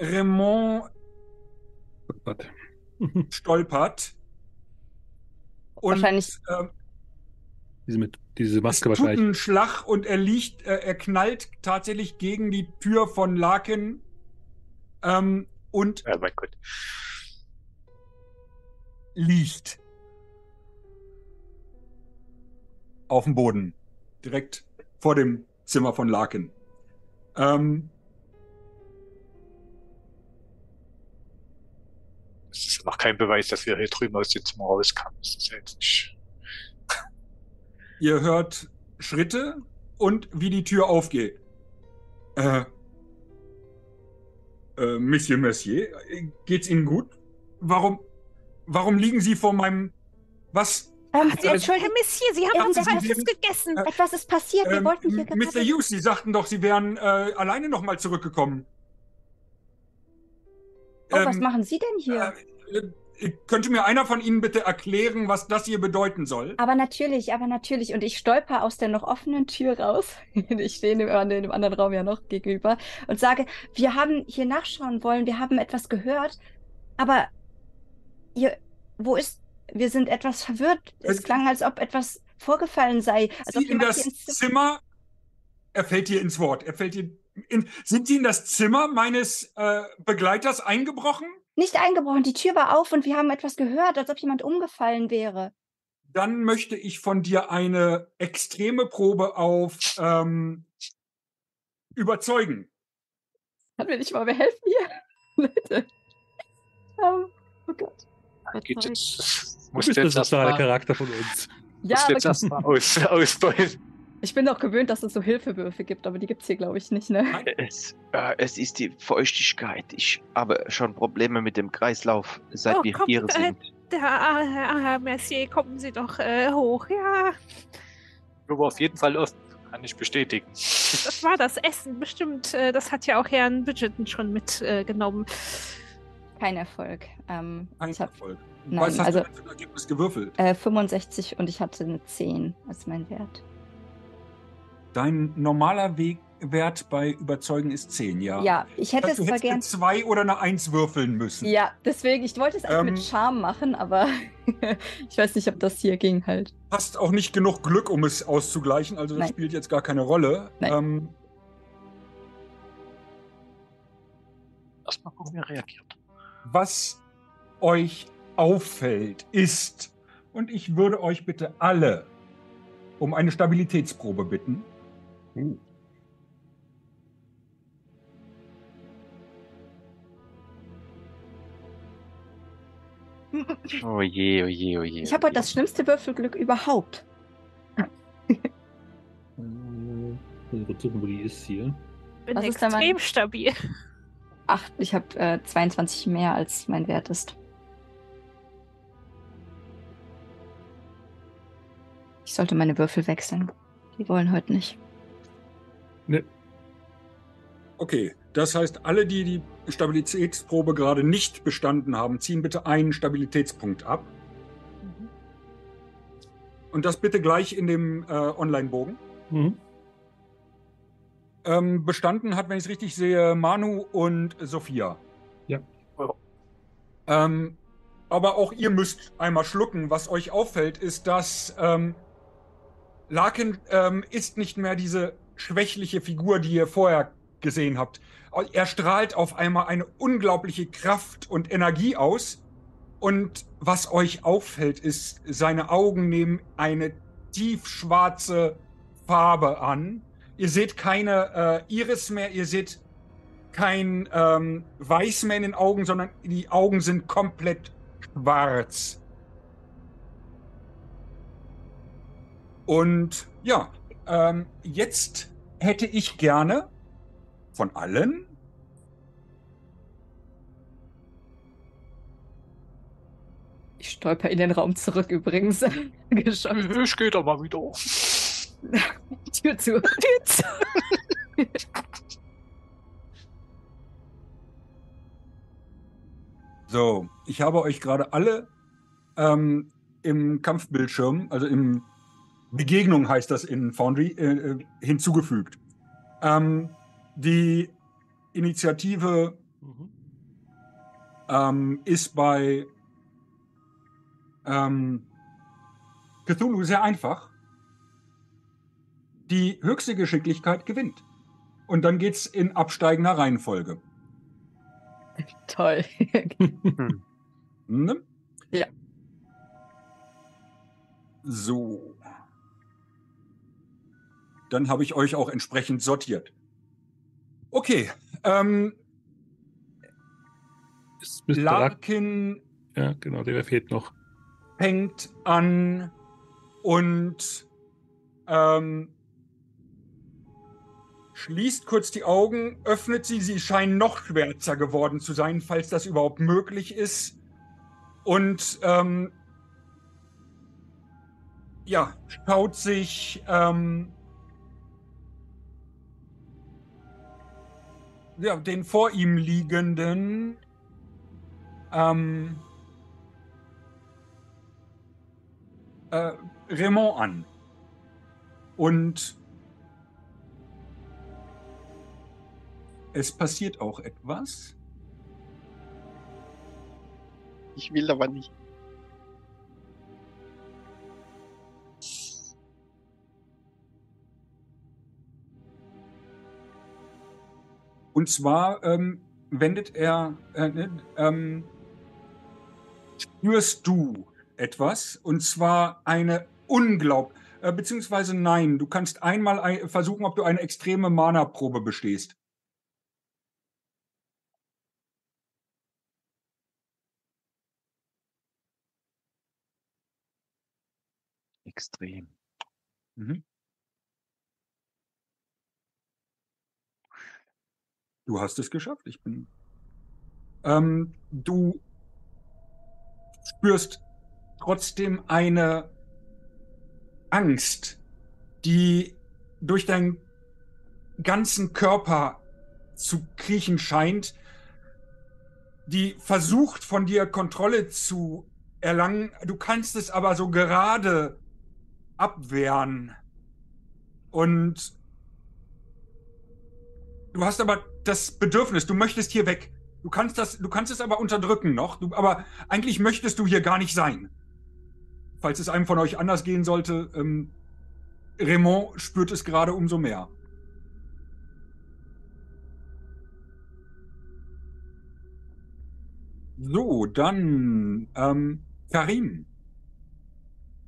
Raymond stolpert. Und Wahrscheinlich- ähm, diese, mit, diese es Maske tut wahrscheinlich. einen Schlag und er liegt, äh, er knallt tatsächlich gegen die Tür von Larkin. Ähm, und Ja, mein Gott. liegt. Auf dem Boden. Direkt vor dem Zimmer von Larkin. Ähm, Das ist noch kein Beweis, dass wir hier drüben aus dem Zimmer rauskamen. Das ist ja jetzt nicht. Ihr hört Schritte und wie die Tür aufgeht. Äh, äh, Monsieur Mercier, geht's Ihnen gut? Warum, warum liegen Sie vor meinem, was? Ähm, Sie, Äh, Herr Messier, Sie haben was Falsches sind- gegessen. äh, etwas ist passiert, wir Ähm, wollten hier Mr. gerade... Hughes, Sie sagten doch, Sie wären äh, alleine nochmal zurückgekommen. Oh, was Ähm, machen Sie denn hier? Äh, könnte mir einer von Ihnen bitte erklären, was das hier bedeuten soll? Aber natürlich, aber natürlich. Und ich stolper aus der noch offenen Tür raus. Ich stehe dem, an dem anderen Raum ja noch gegenüber und sage, wir haben hier nachschauen wollen, wir haben etwas gehört, aber ihr, wo ist, wir sind etwas verwirrt. Es Es- klang, als ob etwas vorgefallen sei. Sie in das hier Zimmer-. Er fällt dir ins Wort. Er fällt dir in, sind Sie in das Zimmer meines äh, Begleiters eingebrochen? Nicht eingebrochen, die Tür war auf und wir haben etwas gehört, als ob jemand umgefallen wäre. Dann möchte ich von dir eine extreme Probe auf ähm, überzeugen. Kann mir nicht mal wer helfen hier? Leute. Ähm, oh Gott. Geht jetzt, muss bist der jetzt soziale erstmal Charakter von uns. Ja, musst jetzt erstmal aus, ausbeuten. Ich bin doch gewöhnt, dass es so Hilfewürfe gibt, aber die gibt's hier, glaube ich, nicht, ne? Es, äh, es ist die Feuchtigkeit. Ich habe schon Probleme mit dem Kreislauf, seit Oh, wir komm, hier äh, sind. Äh, äh, Mercier, kommen Sie doch äh, hoch. Ja, Aber auf jeden Fall Ost, kann ich bestätigen. das war das Essen, bestimmt. Äh, das hat ja auch Herrn Bridgerton schon mitgenommen. Kein Erfolg. Ähm, Kein ich habe Erfolg. Nein, Was hast also- du denn für ein Ergebnis gewürfelt? äh, 65 und ich hatte eine 10 als mein Wert. Dein normaler Weg, Wert bei Überzeugen ist 10, ja. Ja, ich hätte heißt, es du zwar hättest gern. eine 2 oder eine 1 würfeln müssen. Ja, deswegen, ich wollte es eigentlich Ähm, mit Charme machen, aber ich weiß nicht, ob das hier ging halt. Hast auch nicht genug Glück, um es auszugleichen, also das Nein. spielt jetzt gar keine Rolle. Nein. Ähm, Erstmal gucken, wie er reagiert. was euch auffällt, ist, und ich würde euch bitte alle um eine Stabilitätsprobe bitten. Oh je, oh je, oh je. Ich habe heute das schlimmste Würfelglück überhaupt. Äh, wo die ist hier. Bin Was ist extrem stabil. Acht, ich habe äh, 22 mehr als mein Wert ist. Ich sollte meine Würfel wechseln. Die wollen heute nicht. Okay, das heißt, alle, die die Stabilitätsprobe gerade nicht bestanden haben, ziehen bitte einen Stabilitätspunkt ab. Und das bitte gleich in dem äh, Online-Bogen. Mhm. Ähm, bestanden hat, wenn ich es richtig sehe, Manu und Sophia. Ja. Ja. Ähm, aber auch ihr müsst einmal schlucken. Was euch auffällt, ist, dass ähm, Larkin ähm, ist nicht mehr diese schwächliche Figur, die ihr vorher gesehen habt. Er strahlt auf einmal eine unglaubliche Kraft und Energie aus. Und was euch auffällt, ist, seine Augen nehmen eine tiefschwarze Farbe an. Ihr seht keine äh, Iris mehr, ihr seht kein ähm, Weiß mehr in den Augen, sondern die Augen sind komplett schwarz. Und ja, ähm, jetzt hätte ich gerne von allen Ich stolper in den Raum zurück übrigens. Geschafft. Ich gehe da mal wieder. Tür zu. Tür zu. So, ich habe euch gerade alle ähm, im Kampfbildschirm, also im Begegnung heißt das in Foundry, äh, äh, hinzugefügt. Ähm, die Initiative Mhm. ähm, ist bei ähm, Cthulhu sehr einfach. Die höchste Geschicklichkeit gewinnt. Und dann geht's in absteigender Reihenfolge. Toll. Ne? Ja. So. Dann habe ich euch auch entsprechend sortiert. Okay. Ähm, Larkin ja, genau, der fehlt noch. fängt an und ähm, schließt kurz die Augen, öffnet sie. Sie scheinen noch schwärzer geworden zu sein, falls das überhaupt möglich ist. Und ähm, ja, schaut sich ähm, ja, den vor ihm liegenden ähm, äh, Raymond an. Und es passiert auch etwas. Ich will aber nicht. Und zwar ähm, wendet er, äh, ne, ähm, spürst du etwas, und zwar eine unglaub, äh, beziehungsweise nein, du kannst einmal ein, versuchen, ob du eine extreme Mana-Probe bestehst. Extrem. Mhm. Du hast es geschafft. Ich bin. Ähm, du spürst trotzdem eine Angst, die durch deinen ganzen Körper zu kriechen scheint, die versucht von dir Kontrolle zu erlangen. Du kannst es aber so gerade abwehren. Und du hast aber das Bedürfnis, du möchtest hier weg. Du kannst das, du kannst es aber unterdrücken noch. Du, aber eigentlich möchtest du hier gar nicht sein. Falls es einem von euch anders gehen sollte, ähm, Raymond spürt es gerade umso mehr. So, dann ähm, Karim.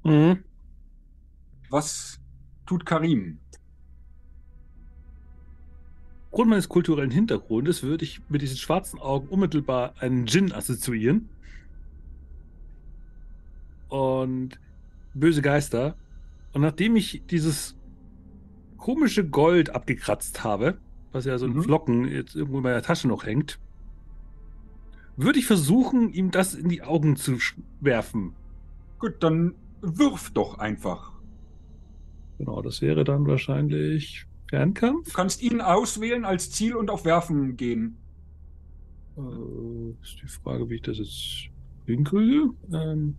Mhm. Was tut Karim? Aufgrund meines kulturellen Hintergrundes würde ich mit diesen schwarzen Augen unmittelbar einen Djinn assoziieren. Und böse Geister. Und nachdem ich dieses komische Gold abgekratzt habe, was ja so in Mhm. Flocken jetzt irgendwo in meiner Tasche noch hängt, würde ich versuchen, ihm das in die Augen zu werfen. Gut, dann wirf doch einfach. Genau, das wäre dann wahrscheinlich Fernkampf. Du kannst ihn auswählen als Ziel und auf Werfen gehen. Äh, ist die Frage, wie ich das jetzt hinkriege, ähm,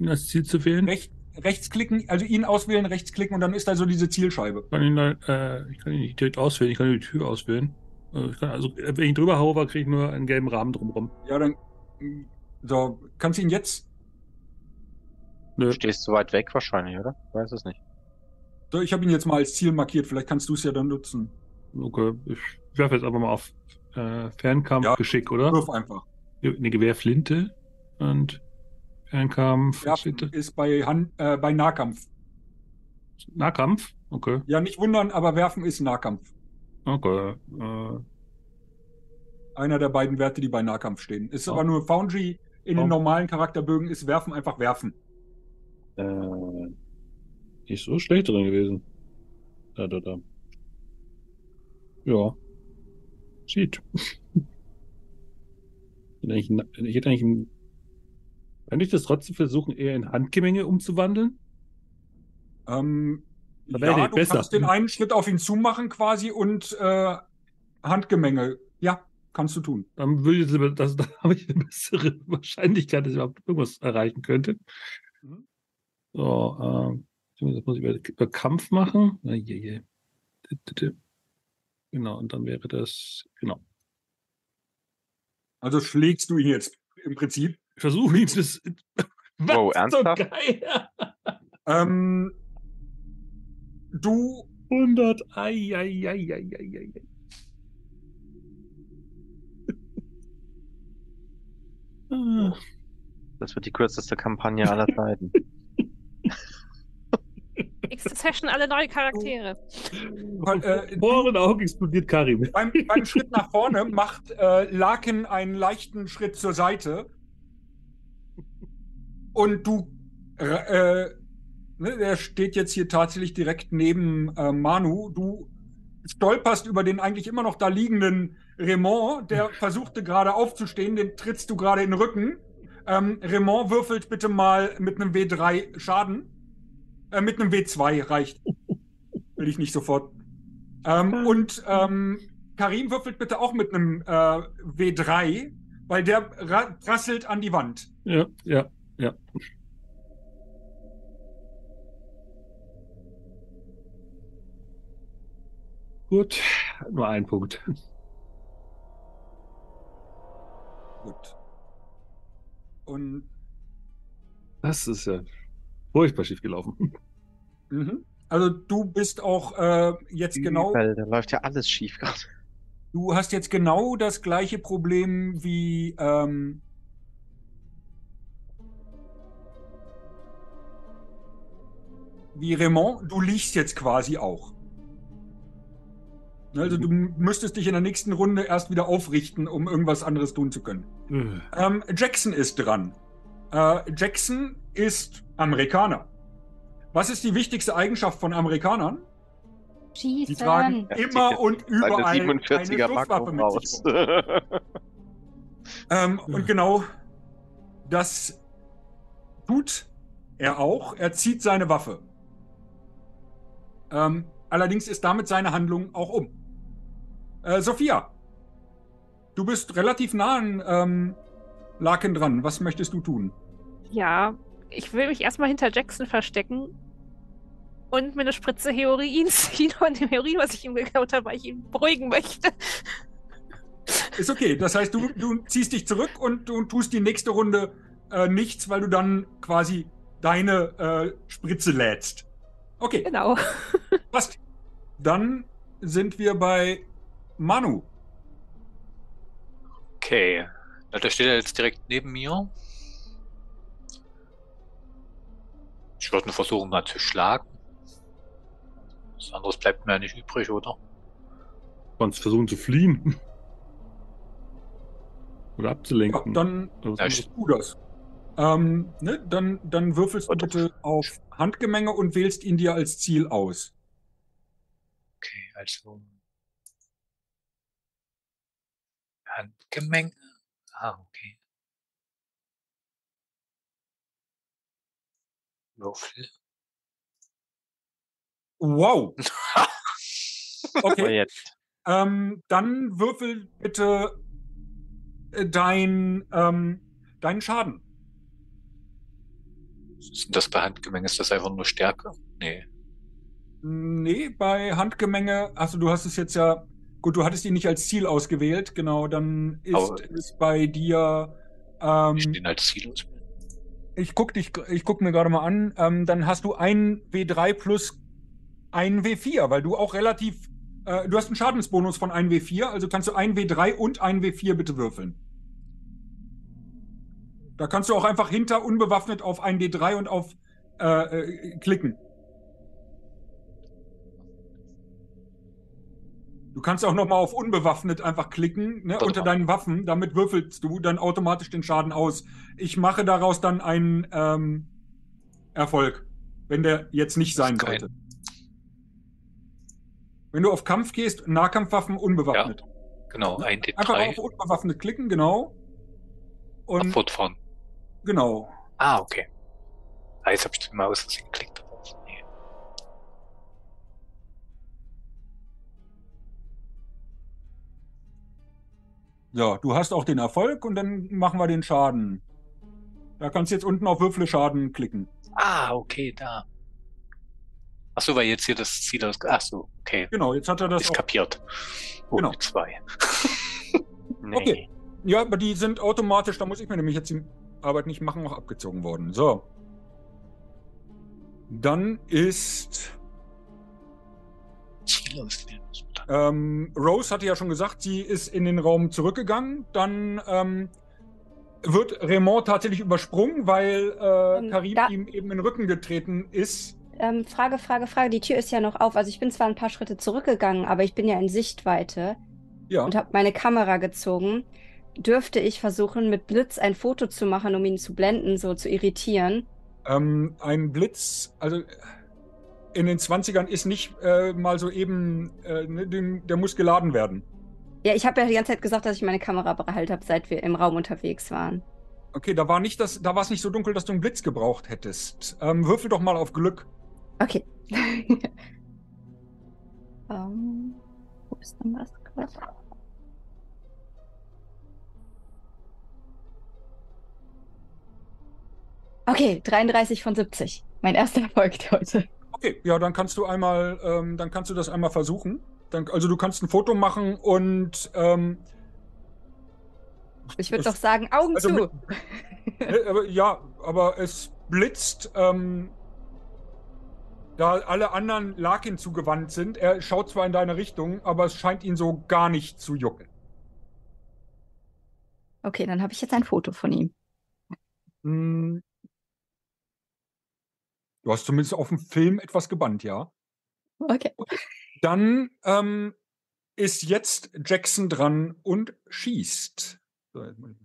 ihn als Ziel zu wählen. Recht, rechtsklicken, also ihn auswählen, rechtsklicken und dann ist da so diese Zielscheibe. Ich kann ihn, äh, ich kann ihn nicht direkt auswählen, ich kann die Tür auswählen. Äh, ich kann, also, äh, wenn ich drüber haue, kriege ich nur einen gelben Rahmen drumherum. Ja, dann. So, kannst du ihn jetzt. Nö. Du stehst zu weit weg wahrscheinlich, oder? Ich weiß es nicht. Ich habe ihn jetzt mal als Ziel markiert, vielleicht kannst du es ja dann nutzen. Okay, ich werfe jetzt einfach mal auf äh, Fernkampf, Ja, oder? Wirf einfach. Eine Gewehrflinte und Fernkampf, Geschick- ist bei, Hand, äh, bei Nahkampf. Nahkampf? Okay, Ja, nicht wundern, aber Werfen ist Nahkampf. okay. Äh, Einer der beiden Werte, die bei Nahkampf stehen. Ist Oh. aber nur Foundry. In Oh. den normalen Charakterbögen ist Werfen einfach Werfen. Äh, nicht so schlecht drin gewesen. Da, da, da. Ja. Sieht. ich hätte eigentlich kann ich das trotzdem versuchen, eher in Handgemenge umzuwandeln? Ähm, Da ja, ich du besser. kannst den einen Schritt auf ihn zumachen quasi und äh, Handgemenge. Ja, kannst du tun. Dann würde ich, das, da habe ich eine bessere Wahrscheinlichkeit, dass ich überhaupt irgendwas erreichen könnte. Mhm. So, ähm, das muss ich über, über Kampf machen. Na, je, je. Genau, und dann wäre das, genau. Also schlägst du ihn jetzt im Prinzip. Ich versuche ihn das. Wow, ernsthaft? Geier? Ähm, du 100. Ei, ei, ei, ei, ei, ei. ei. Ah, Das wird die kürzeste Kampagne aller Zeiten. Nächste Session alle neue Charaktere. äh, Vor euren Augen explodiert Karim. beim, beim Schritt nach vorne macht äh, Larkin einen leichten Schritt zur Seite. Und du, äh, äh, ne, der steht jetzt hier tatsächlich direkt neben äh, Manu. Du stolperst über den eigentlich immer noch da liegenden Raymond, der versuchte gerade aufzustehen, den trittst du gerade in den Rücken. Ähm, Raymond würfelt bitte mal mit einem W3 Schaden. Äh, mit einem W2 reicht. Will ich nicht sofort. Ähm, und ähm, Karim würfelt bitte auch mit einem äh, W3, weil der ra- prasselt an die Wand. Ja, ja, ja. Gut, nur ein Punkt. Gut. Und Das ist ja furchtbar schief gelaufen. mhm. also du bist auch äh, jetzt genau. Weil da läuft ja alles schief gerade. Du hast jetzt genau das gleiche Problem wie ähm, wie Raymond. Du liegst jetzt quasi auch. Also du müsstest dich in der nächsten Runde erst wieder aufrichten, um irgendwas anderes tun zu können. Äh, Ähm, Jackson ist dran. Äh, Jackson ist Amerikaner. Was ist die wichtigste Eigenschaft von Amerikanern? Die Schießen. tragen Er zieht immer und überall eine 47er Schusswaffe Magnum mit raus. sich. Ähm, und genau das tut er auch. Er zieht seine Waffe. Ähm, allerdings ist damit seine Handlung auch um. Äh, Sophia, du bist relativ nah an ähm, Larkin dran. Was möchtest du tun? Ja, ich will mich erstmal hinter Jackson verstecken und mir eine Spritze Heroin ziehen von dem Heroin, was ich ihm geklaut habe, weil ich ihn beruhigen möchte. Ist okay. Das heißt, du, du ziehst dich zurück und du tust die nächste Runde äh, nichts, weil du dann quasi deine äh, Spritze lädst. Okay, Genau. passt. Dann sind wir bei Manu. Okay. Der steht ja jetzt direkt neben mir. Ich würde ihn versuchen mal zu schlagen. Was anderes bleibt mir ja nicht übrig, oder? Sonst versuchen zu fliehen. Oder Ja, abzulenken. dann Oder was Ja, anderes. tu das. Ähm, ne, dann, dann würfelst du Warte. bitte auf Handgemenge und wählst ihn dir als Ziel aus. Okay, also. Handgemenge. Ah, okay. Würfel. Wow. Okay. jetzt. Ähm, dann würfel bitte äh, dein, ähm, deinen Schaden. Sind das bei Handgemenge? Ist das einfach nur Stärke? Nee. Nee, bei Handgemenge, also du hast es jetzt ja, gut, du hattest ihn nicht als Ziel ausgewählt, genau, dann ist Aber- es bei dir, ähm, Ich den als Ziel aus. Ich guck dich, ich guck mir gerade mal an, ähm, dann hast du ein W3 plus ein W4, weil du auch relativ, äh, du hast einen Schadensbonus von ein W4, also kannst du ein W3 und ein W4 bitte würfeln. Da kannst du auch einfach hinter unbewaffnet auf ein D3 und auf äh, äh, klicken. Du kannst auch nochmal auf unbewaffnet einfach klicken, ne, unter deinen Waffen. Damit würfelst du dann automatisch den Schaden aus. Ich mache daraus dann einen ähm, Erfolg, wenn der jetzt nicht sein kein- sollte. Wenn du auf Kampf gehst, Nahkampfwaffen unbewaffnet. Genau, ein Einfach D3. auf unbewaffnet klicken, genau. Und Fortfahren. genau. Ah, okay. Ah, jetzt habe ich mal aus Versehen geklickt. Ja, du hast auch den Erfolg und dann machen wir den Schaden. Da kannst du jetzt unten auf Würfle Schaden klicken. Ah, okay, da. Ach so, weil jetzt hier das Ziel aus. Ach so, okay. Genau, jetzt hat er das Ist auch. kapiert. Oh, Genau. zwei. Nee. Okay. Ja, aber die sind automatisch, da muss ich mir nämlich jetzt die Arbeit nicht machen, auch abgezogen worden. So. Dann ist Ziel auswählen. Ähm, Rose hatte ja schon gesagt, sie ist in den Raum zurückgegangen. Dann ähm, wird Raymond tatsächlich übersprungen, weil äh, Ähm, Karim da- ihm eben in den Rücken getreten ist. Ähm, Frage, Frage, Frage. Die Tür ist ja noch auf. Also ich bin zwar ein paar Schritte zurückgegangen, aber ich bin ja in Sichtweite Ja. und habe meine Kamera gezogen. Dürfte ich versuchen, mit Blitz ein Foto zu machen, um ihn zu blenden, so zu irritieren? Ähm, ein Blitz, also in den 20ern ist nicht äh, mal so eben, äh, ne, den, der muss geladen werden. Ja, ich habe ja die ganze Zeit gesagt, dass ich meine Kamera behalten habe, seit wir im Raum unterwegs waren. Okay, da war nicht das, da war es nicht so dunkel, dass du einen Blitz gebraucht hättest. Ähm, würfel doch mal auf Glück. Okay. ähm, wo ist denn das? Okay, 33 von 70. Mein erster Erfolg heute. Okay, ja, dann kannst du einmal, ähm, dann kannst du das einmal versuchen. Dann, also du kannst ein Foto machen und ähm, Ich würde doch sagen, Augen also zu. mit- aber, ja, aber es blitzt. Ähm, da alle anderen Larkin zugewandt sind. Er schaut zwar in deine Richtung, aber es scheint ihn so gar nicht zu jucken. Okay, dann habe ich jetzt ein Foto von ihm. Du hast zumindest auf dem Film etwas gebannt, ja? Okay. Dann ähm, ist jetzt Jackson dran und schießt. So, jetzt muss ich-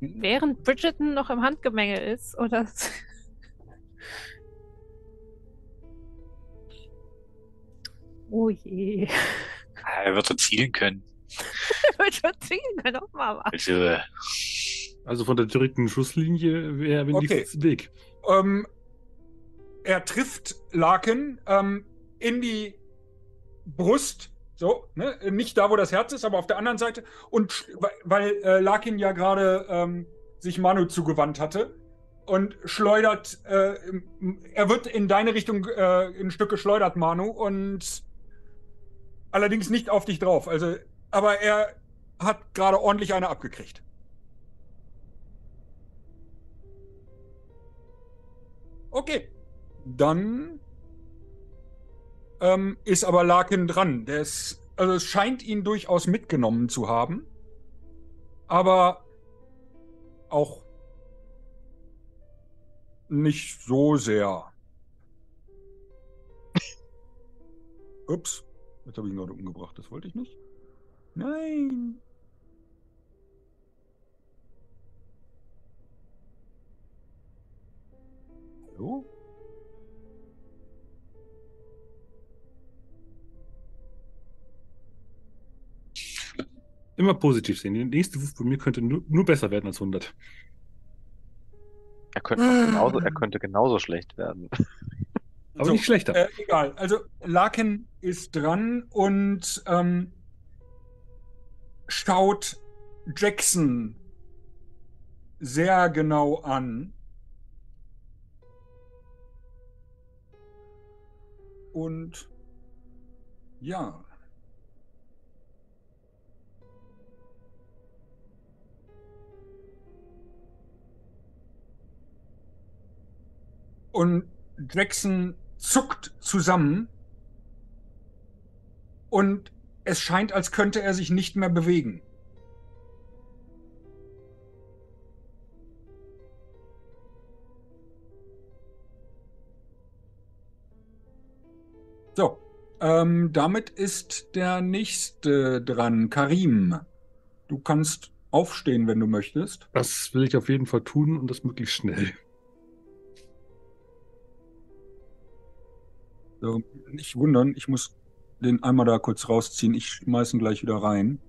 Während Bridgerton noch im Handgemenge ist, oder? Oh je. Er wird er zielen können. Ich würde schon ziehen können, auch mal was. Also, äh, Also von der direkten Schusslinie wäre wenn Okay. nichts Weg. Ähm, er trifft Larkin ähm, in die Brust, so, ne? nicht da, wo das Herz ist, aber auf der anderen Seite. Und weil- äh, Larkin ja gerade ähm, sich Manu zugewandt hatte und schleudert, äh, er wird in deine Richtung äh, ein Stück geschleudert, Manu, und allerdings nicht auf dich drauf. Also, aber er hat gerade ordentlich eine abgekriegt. Okay. Dann ähm, ist aber Larkin dran. Der ist, also es scheint ihn durchaus mitgenommen zu haben. Aber auch nicht so sehr. Ups. Jetzt habe ich ihn gerade umgebracht. Das wollte ich nicht. Nein. Hallo? Immer positiv sehen. Die nächste Wurf von mir könnte nur, nur besser werden als 100. Er könnte, auch genauso, er könnte genauso schlecht werden. Aber So, nicht schlechter. Äh, egal. Also Larkin ist dran und ähm, schaut Jackson sehr genau an. Und ja. Und Jackson zuckt zusammen und es scheint, als könnte er sich nicht mehr bewegen. So, ähm, damit ist der nächste dran, Karim. Du kannst aufstehen, wenn du möchtest. Das will ich auf jeden Fall tun und das möglichst schnell. Nicht wundern, ich muss den einmal da kurz rausziehen. Ich schmeiß ihn gleich wieder rein.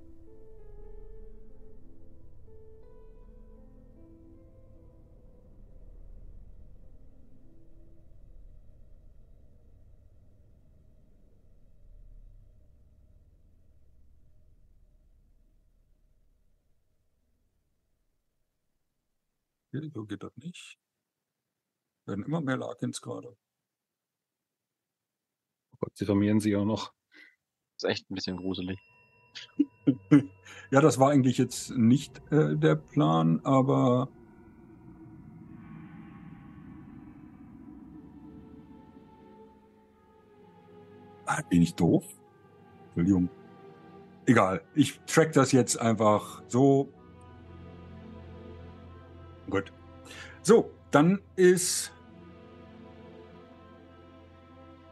So geht das nicht. Werden immer mehr Larkins gerade. Oh Gott, sie vermehren sich auch noch. Das ist echt ein bisschen gruselig. Ja, das war eigentlich jetzt nicht äh, der Plan, aber Ah, bin ich doof? Entschuldigung. Egal, ich track das jetzt einfach so. Gut. So, dann ist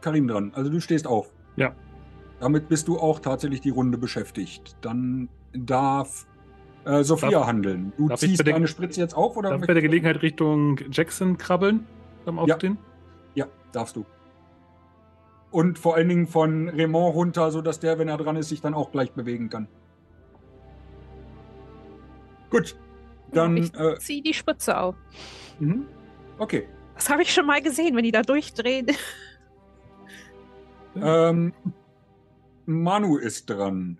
Karim dran. Also du stehst auf. Ja. Damit bist du auch tatsächlich die Runde beschäftigt. Dann darf äh, Sophia Darf- handeln. Du ziehst deine Spritze jetzt auf oder Darf ich bei der Gelegenheit Richtung Jackson krabbeln beim Aufstehen? Ja, darfst du. Und vor allen Dingen von Raymond runter, sodass der, wenn er dran ist, sich dann auch gleich bewegen kann. Gut. Dann, ich äh, zieh die Spritze auf. mhm. okay. Das habe ich schon mal gesehen, wenn die da durchdrehen. Ähm, Manu ist dran.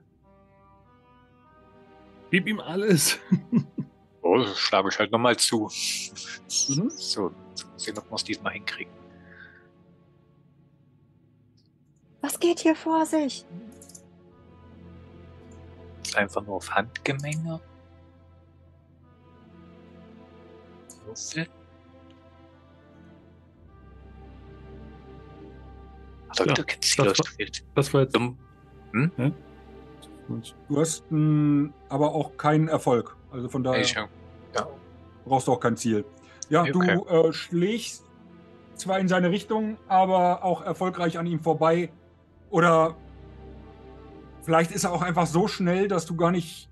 Gib ihm alles. oh, schlage ich halt nochmal zu. Mhm. So, sehen, ob wir es diesmal hinkriegen. Was geht hier vor sich? Einfach nur auf Handgemenge. Würfel. Hat er Ja, wieder kein Ziel das war- ausgewählt. Das war jetzt. Dumm. Du hast mh, aber auch keinen Erfolg. Also von daher Ich, ja. ja. brauchst du auch kein Ziel. Ja, Okay. du äh, schlägst zwar in seine Richtung, aber auch erfolgreich an ihm vorbei. Oder vielleicht ist er auch einfach so schnell, dass du gar nicht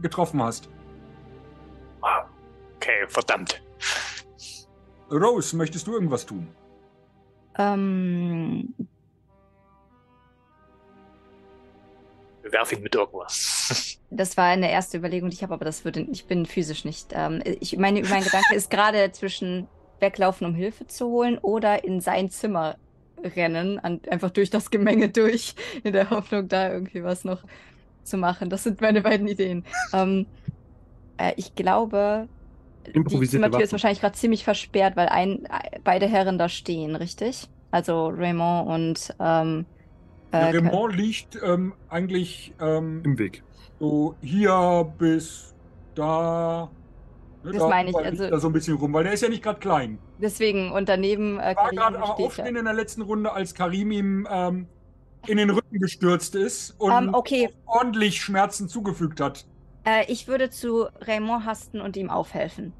getroffen hast. Okay, verdammt. Rose, möchtest du irgendwas tun? Ähm, Werf ihn mit irgendwas. das war eine erste Überlegung, die ich habe, aber das würde, ich bin physisch nicht. Ähm, ich meine, mein Gedanke ist gerade zwischen weglaufen, um Hilfe zu holen, oder in sein Zimmer rennen, an, einfach durch das Gemenge durch, in der Hoffnung, da irgendwie was noch zu machen. Das sind meine beiden Ideen. Ähm, äh, ich glaube, die Zimmertür ist wahrscheinlich gerade ziemlich versperrt, weil ein, beide Herren da stehen, richtig? Also Raymond und ähm, Der äh, Raymond liegt ähm, eigentlich ähm, Im Weg. so hier bis da. Ne, Das da meine ich, also- Da so ein bisschen rum, weil der ist ja nicht gerade klein. deswegen und daneben äh, War gerade aber aufstehen er. in der letzten Runde, als Karim ihm ähm, in den Rücken gestürzt ist und Ähm, okay, ordentlich Schmerzen zugefügt hat. äh, ich würde zu Raymond hasten und ihm aufhelfen,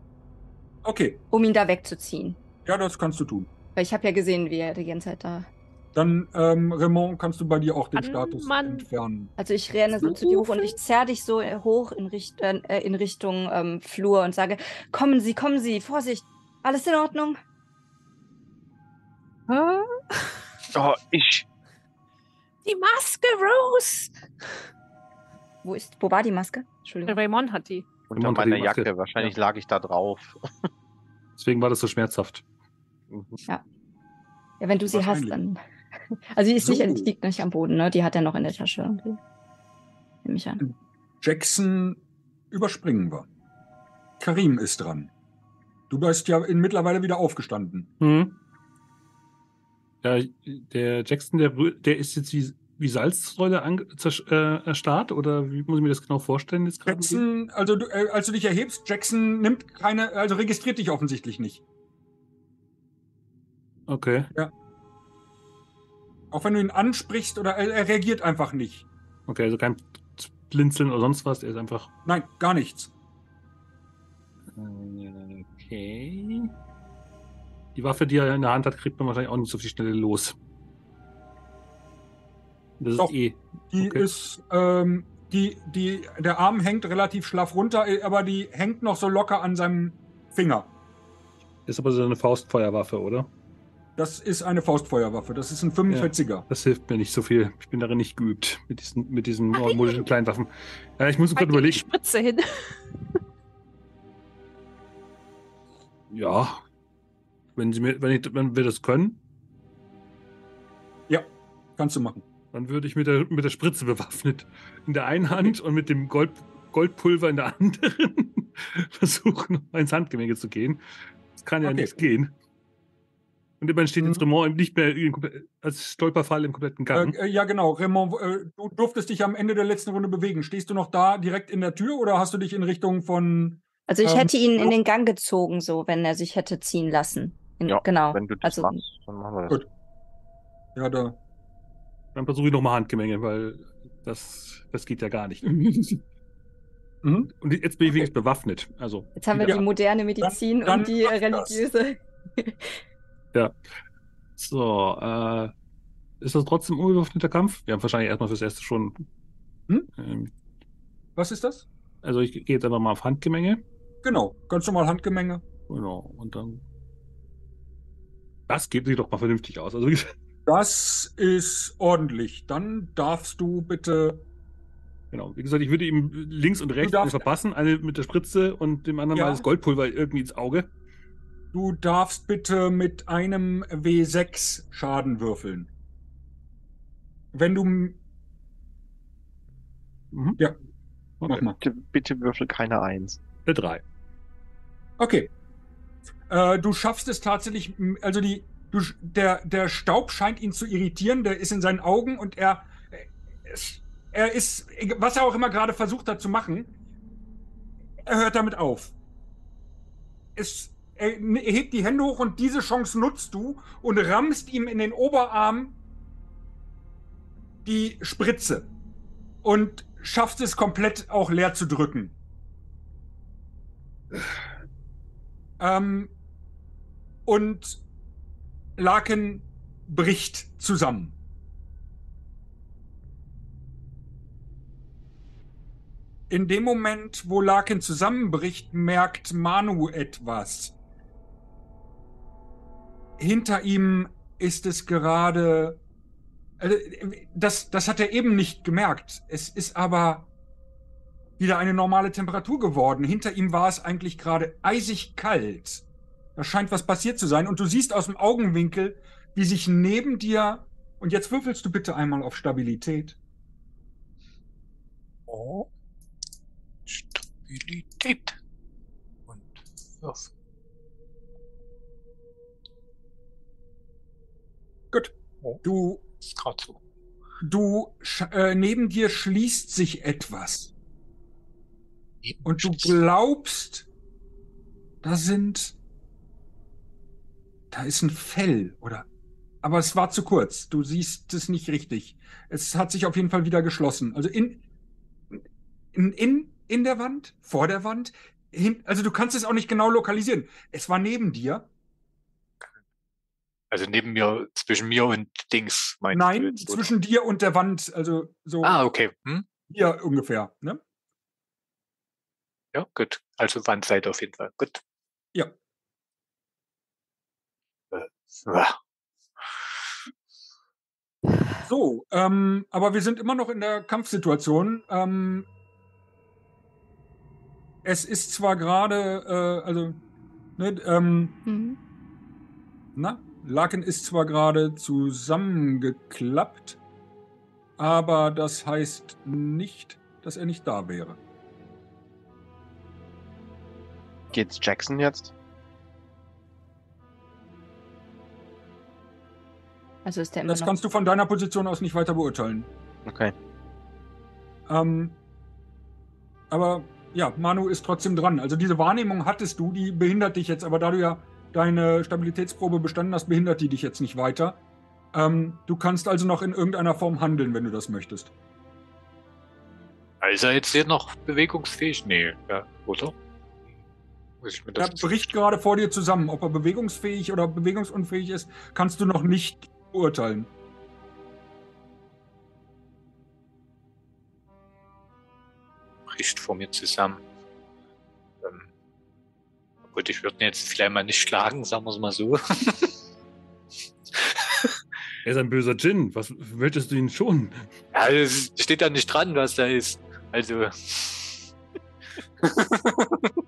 Okay, um ihn da wegzuziehen. ja, das kannst du tun. Weil ich habe ja gesehen, wie er die ganze Zeit da. Dann, ähm, Raymond, kannst du bei dir auch den Kann Status man- entfernen. Also ich renne so zu dir hoch und ich zerr dich so äh, hoch in, Richt äh, in Richtung ähm, Flur und sage, kommen Sie, kommen Sie, Vorsicht, alles in Ordnung? Hä? Oh, ich. Die Maske, Rose! Wo ist, wo war die Maske? Entschuldigung. Raymond hat die. Unter meiner. Jacke. Wahrscheinlich lag ich da drauf. Deswegen war das so schmerzhaft. Mhm. Ja, wenn du sie hast, dann. Also die ist nicht, So. die liegt nicht am Boden, ne? Die hat er noch in der Tasche irgendwie. Nehme ich an. Jackson überspringen wir. Karim ist dran. Du bist ja in, mittlerweile wieder aufgestanden. Hm. Ja, der Jackson, der, der ist jetzt wie, wie Salzsäule äh, erstarrt oder wie muss ich mir das genau vorstellen jetzt gerade? Jackson, also du, äh, als du dich erhebst, Jackson nimmt keine, also registriert dich offensichtlich nicht. Okay, Auch wenn du ihn ansprichst oder er, er reagiert einfach nicht. okay, also kein Blinzeln oder sonst was, der ist einfach. Nein, gar nichts. äh, Okay. Die Waffe, die er in der Hand hat, kriegt man wahrscheinlich auch nicht so viel Schnelle los. Das Doch. ist eh. Die Okay. ist, ähm, die, die, der Arm hängt relativ schlaff runter, äh, aber die hängt noch so locker an seinem Finger. Ist aber so eine Faustfeuerwaffe, oder? Das ist eine Faustfeuerwaffe. Das ist ein 45er. Das hilft mir nicht so viel. Ich bin darin nicht geübt mit diesen, mit diesen neumodischen kleinen Waffen. Ja, ich muss gerade Halt die überlegen. Spritze hin. Ja. Wenn sie mir, wenn, ich, wenn wir das können, Kannst du machen. dann würde ich mit der, mit der Spritze bewaffnet in der einen Hand und mit dem Gold, Goldpulver in der anderen versuchen, noch mal ins Handgemenge zu gehen. Das kann ja Okay. nichts gehen. Und immerhin steht jetzt Mhm. Remont nicht mehr als Stolperfall im kompletten Gang. Äh, ja, genau. Raymond, äh, du durftest dich am Ende der letzten Runde bewegen. Stehst du noch da direkt in der Tür oder hast du dich in Richtung von. Also ich Ähm, hätte ihn in den Gang gezogen, so, wenn er sich hätte ziehen lassen. In, Ja, genau. Wenn du das also, machst, dann machen wir das. Gut. Ja, da. Dann versuche ich nochmal Handgemenge, weil das, das geht ja gar nicht. Mhm. Und jetzt bin ich Okay. wenigstens bewaffnet. Also, Jetzt haben wir Ja. die moderne Medizin dann und die mach religiöse. so, äh, ist das trotzdem unbewaffneter Kampf? Wir haben wahrscheinlich erstmal fürs Erste schon. Hm? Ähm, Was ist das? also ich gehe jetzt einfach mal auf Handgemenge. Genau. Ganz normal Handgemenge. Genau. Und dann. Das geht sich doch mal vernünftig aus. Also, Das ist ordentlich. Dann darfst du bitte. genau. Wie gesagt, ich würde ihm links und rechts verpassen. Eine mit der Spritze und dem anderen Ja. mal das Goldpulver irgendwie ins Auge. Du darfst bitte mit einem W6 Schaden würfeln. Wenn du. m- Mhm. Ja. Mach mal. Bitte, bitte würfel keine Eins. Der 3. Okay. Äh, du schaffst es tatsächlich, also die, du, der, der Staub scheint ihn zu irritieren, der ist in seinen Augen und er, er ist, was er auch immer gerade versucht hat zu machen, er hört damit auf. Es, er hebt die Hände hoch und diese Chance nutzt du und rammst ihm in den Oberarm die Spritze und schaffst es komplett auch leer zu drücken. Ähm, und Laken bricht zusammen. In dem Moment, wo Laken zusammenbricht, merkt Manu etwas. Hinter ihm ist es gerade. Also, das, das hat er eben nicht gemerkt. Es ist aber wieder eine normale Temperatur geworden. Hinter ihm war es eigentlich gerade eisig kalt. Da scheint was passiert zu sein. Und du siehst aus dem Augenwinkel, wie sich neben dir. Und jetzt würfelst du bitte einmal auf Stabilität. Oh. Stabilität. Und Würfel. Gut. Du, gerade so. du, äh, neben dir schließt sich etwas. Und du glaubst, da sind, da ist ein Fell oder, aber es war zu kurz. Du siehst es nicht richtig. Es hat sich auf jeden Fall wieder geschlossen. Also in, in, in, in der Wand, vor der Wand, hin, also du kannst es auch nicht genau lokalisieren. Es war neben dir. Also neben mir, zwischen mir und Dings, meinst du Nein, jetzt, oder? zwischen dir und der Wand, also so Ah, okay. Hm? hier ungefähr, ne? Ja, gut. Also Wandseite auf jeden Fall. Gut. Ja. Äh. So, ähm, aber wir sind immer noch in der Kampfsituation. Ähm, es ist zwar gerade, äh, also, ne, ähm, Mhm. na, Laken ist zwar gerade zusammengeklappt, aber das heißt nicht, dass er nicht da wäre. Geht's Jackson jetzt? Also ist der immer Das noch. kannst du von deiner Position aus nicht weiter beurteilen. Okay. Ähm, aber ja, Manu ist trotzdem dran. Also diese Wahrnehmung hattest du, die behindert dich jetzt, aber da du ja deine Stabilitätsprobe bestanden hast, behindert die dich jetzt nicht weiter. Ähm, du kannst also noch in irgendeiner Form handeln, wenn du das möchtest. Ist er jetzt hier noch bewegungsfähig? Nee, ja, oder? Er bricht gerade vor dir zusammen. Ob er bewegungsfähig oder bewegungsunfähig ist, kannst du noch nicht beurteilen. bricht vor mir zusammen. Gut, ich würde ihn jetzt vielleicht mal nicht schlagen, sagen wir es mal so. Er ist ein böser Djinn. Was möchtest du ihn schon? ja, es steht da nicht dran, was da ist. Also,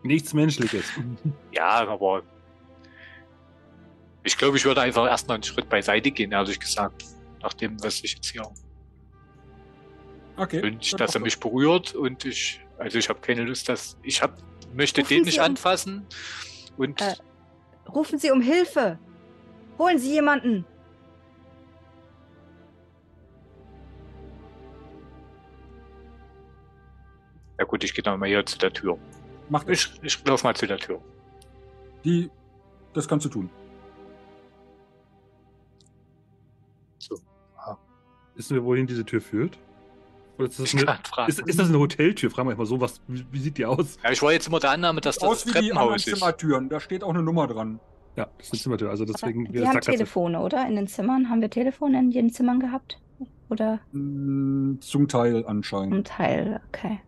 Nichts Menschliches. ja, aber ich glaube, ich würde einfach erstmal einen Schritt beiseite gehen, ehrlich gesagt. Nach dem, was ich jetzt hier Okay. wünsche, dass er mich berührt und ich, also ich habe keine Lust, dass ich habe, möchte Rufen den nicht Sie um- anfassen und Äh. Rufen Sie um Hilfe! Holen Sie jemanden! ja gut, ich gehe dann mal hier zu der Tür. Mach das. Ich, ich laufe mal zu der Tür. Die, das kannst du tun. Wissen wir, wohin diese Tür führt? Oder ist das eine, ist, ist das eine Hoteltür? Fragen wir mal so, was, wie, wie sieht die aus? ja, ich war jetzt immer der Annahme, dass das Aus das wie die Treppenhaus ist. Zimmertüren. Da steht auch eine Nummer dran. Ja, das ist eine Zimmertür. Also deswegen die haben Sackgasse. Telefone, oder? In den Zimmern? Haben wir Telefone in den Zimmern gehabt? Oder Mm, Zum Teil anscheinend. ein Teil? Okay.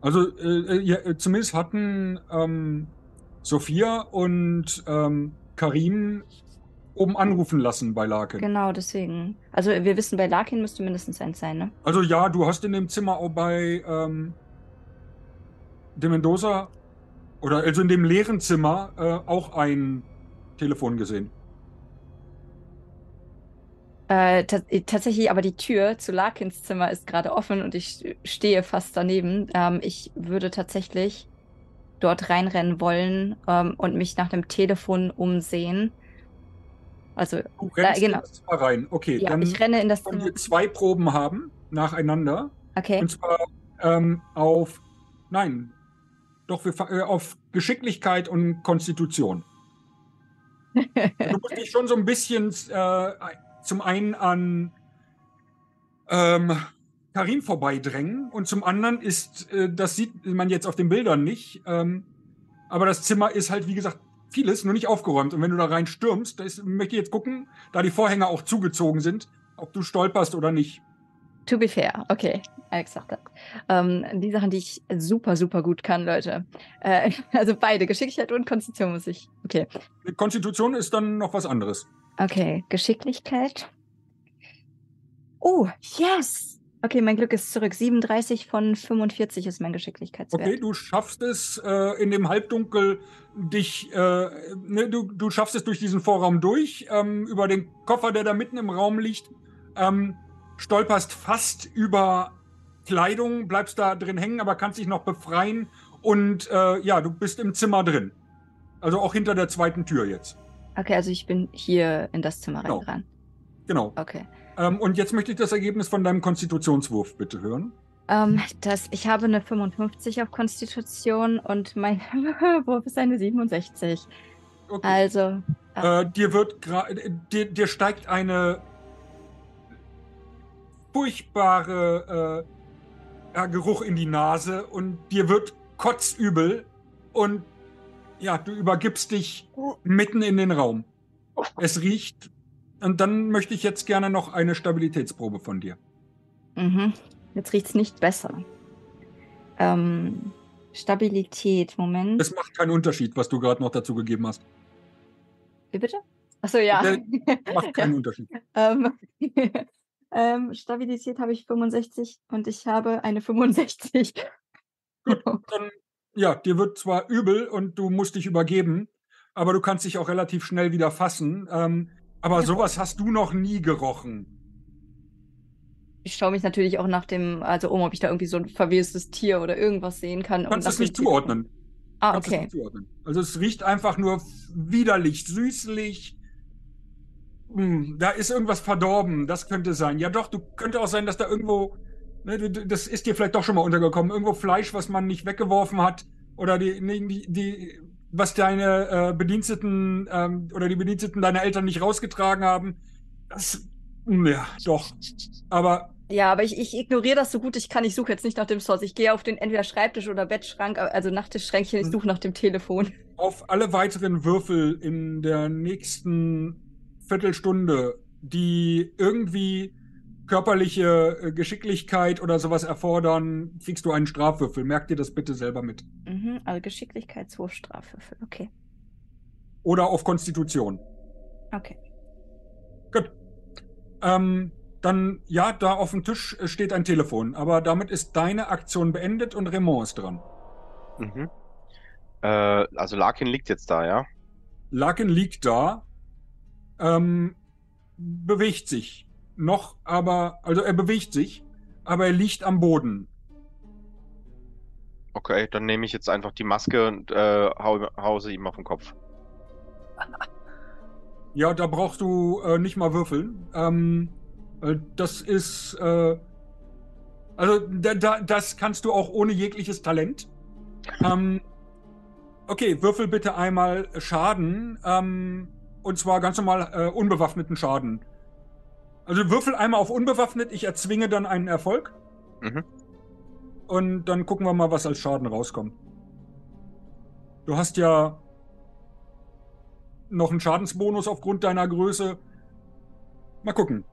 Also äh, ja, äh, zumindest hatten ähm, Sophia und ähm, Karim oben anrufen lassen bei Laken. Genau, deswegen. Also wir wissen, bei Larkin müsste mindestens eins sein, ne? Also ja, du hast in dem Zimmer auch bei ähm, dem Mendoza oder also in dem leeren Zimmer äh, auch ein Telefon gesehen. Äh, tatsächlich, aber die Tür zu Larkins Zimmer ist gerade offen und ich stehe fast daneben. Ähm, ich würde tatsächlich dort reinrennen wollen ähm, und mich nach dem Telefon umsehen. Also, Du da, rennst genau. in das Zimmer rein. Okay, Ja, dann ich renne in das Zimmer. dir zwei Proben haben, nacheinander. Okay. Und zwar ähm, auf, nein, doch, wir, äh, auf Geschicklichkeit und Konstitution. du musst dich schon so ein bisschen äh, zum einen an ähm, Karin vorbeidrängen und zum anderen ist, äh, das sieht man jetzt auf den Bildern nicht, ähm, aber das Zimmer ist halt, wie gesagt, vieles, nur nicht aufgeräumt. Und wenn du da rein stürmst, da ist, möchte ich jetzt gucken, da die Vorhänge auch zugezogen sind, ob du stolperst oder nicht. To be fair, okay. Alex sagt das. Ähm, die Sachen, die ich super, super gut kann, Leute. Äh, also beide, Geschicklichkeit und Konstitution muss ich. Okay. Konstitution ist dann noch was anderes. Okay, Geschicklichkeit. Oh, yes! Okay, mein Glück ist zurück. 37 von 45 ist mein Geschicklichkeitswert. Okay, du schaffst es äh, in dem Halbdunkel dich, äh, ne, du, du schaffst es durch diesen Vorraum durch, ähm, über den Koffer, der da mitten im Raum liegt, ähm, stolperst fast über Kleidung, bleibst da drin hängen, aber kannst dich noch befreien und äh, ja, du bist im Zimmer drin. Also auch hinter der zweiten Tür jetzt. Okay, also ich bin hier in das Zimmer Genau. reingerannt. Genau. Okay. Ähm, und jetzt möchte ich das Ergebnis von deinem Konstitutionswurf bitte hören. Ähm, das, ich habe eine 55 auf Konstitution und mein Wurf ist eine 67. Okay. Also, Äh, dir wird gra- dir, dir steigt eine furchtbare äh, Geruch in die Nase und dir wird kotzübel und ja, du übergibst dich mitten in den Raum. Es riecht und dann möchte ich jetzt gerne noch eine Stabilitätsprobe von dir. mhm. jetzt riecht's nicht besser. Ähm, Stabilität, Moment. Es macht keinen Unterschied, was du gerade noch dazu gegeben hast. Wie bitte? Achso, ja. Macht keinen Unterschied. ähm, ähm, Stabilität habe ich 65 und ich habe eine 65. Dann, ja, dir wird zwar übel und du musst dich übergeben, aber du kannst dich auch relativ schnell wieder fassen. Ähm, aber sowas hast du noch nie gerochen. Ich schaue mich natürlich auch nach dem, also um, ob ich da irgendwie so ein verwestes Tier oder irgendwas sehen kann. Du kannst es nicht zuordnen. Ah, Kannst es okay. nicht zuordnen. Also es riecht einfach nur widerlich, süßlich. Hm, da ist irgendwas verdorben. Das könnte sein. Ja, doch, du könnte auch sein, dass da irgendwo, ne, das ist dir vielleicht doch schon mal untergekommen, irgendwo Fleisch, was man nicht weggeworfen hat oder die, die, die was deine äh, Bediensteten ähm, oder die Bediensteten deiner Eltern nicht rausgetragen haben. Das, hm, ja, doch. Aber Ja, aber ich, ich ignoriere das so gut ich kann. Ich suche jetzt nicht nach dem Source. Ich gehe auf den entweder Schreibtisch oder Bettschrank, also Nachttischschränkchen. Ich Mhm. suche nach dem Telefon. auf alle weiteren Würfel in der nächsten Viertelstunde, die irgendwie körperliche äh, Geschicklichkeit oder sowas erfordern, kriegst du einen Strafwürfel. Merk dir das bitte selber mit. Mhm, also Geschicklichkeitswurf, Strafwürfel. Okay. Oder auf Konstitution. Okay. Gut. Ähm, dann, ja, da auf dem Tisch äh, steht ein Telefon, aber damit ist deine Aktion beendet und Raymond ist dran. Mhm. Äh, also Larkin liegt jetzt da, ja? Larkin liegt da, ähm, bewegt sich. Noch, aber, also er bewegt sich, aber er liegt am Boden. Okay, dann nehme ich jetzt einfach die Maske und äh, hau, hau sie ihm auf den Kopf. Ja, da brauchst du äh, nicht mal würfeln. Ähm, äh, das ist, äh, also da, da, das kannst du auch ohne jegliches Talent. ähm, okay, würfel bitte einmal Schaden, ähm, und zwar ganz normal äh, unbewaffneten Schaden. Also würfel einmal auf unbewaffnet, ich erzwinge dann einen Erfolg. Mhm. Und dann gucken wir mal, was als Schaden rauskommt. Du hast ja noch einen Schadensbonus aufgrund deiner Größe. Mal gucken.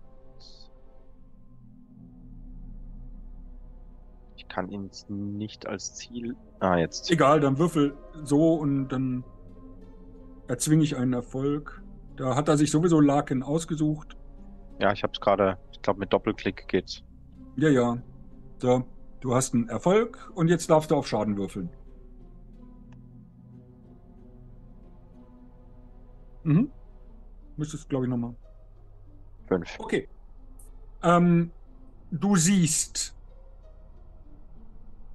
Ich kann ihn nicht als Ziel. Ah, jetzt. Egal, dann würfel so und dann erzwinge ich einen Erfolg. Da hat er sich sowieso Larkin ausgesucht. Ja, ich habe es gerade. Ich glaube, mit Doppelklick geht's. Ja, ja. So, du hast einen Erfolg und jetzt darfst du auf Schaden würfeln. Mhm. Müsstest, glaube ich, nochmal. Fünf. Okay. Ähm, du siehst,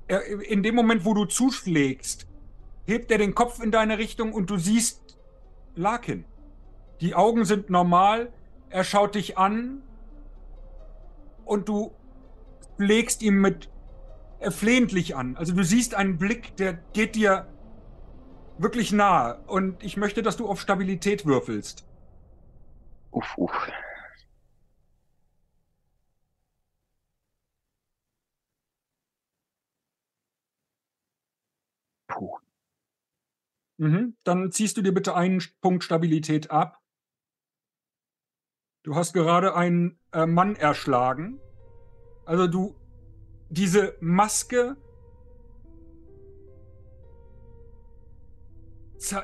er, in dem Moment, wo du zuschlägst, hebt er den Kopf in deine Richtung und du siehst Larkin. Die Augen sind normal. Er schaut dich an und du legst ihm mit äh, flehentlich an. Also du siehst einen Blick, der geht dir wirklich nahe. Und ich möchte, dass du auf Stabilität würfelst. Uff, uff. Puh. Mhm. Dann ziehst du dir bitte einen Punkt Stabilität ab. Du hast gerade einen äh, Mann erschlagen. Also du, diese Maske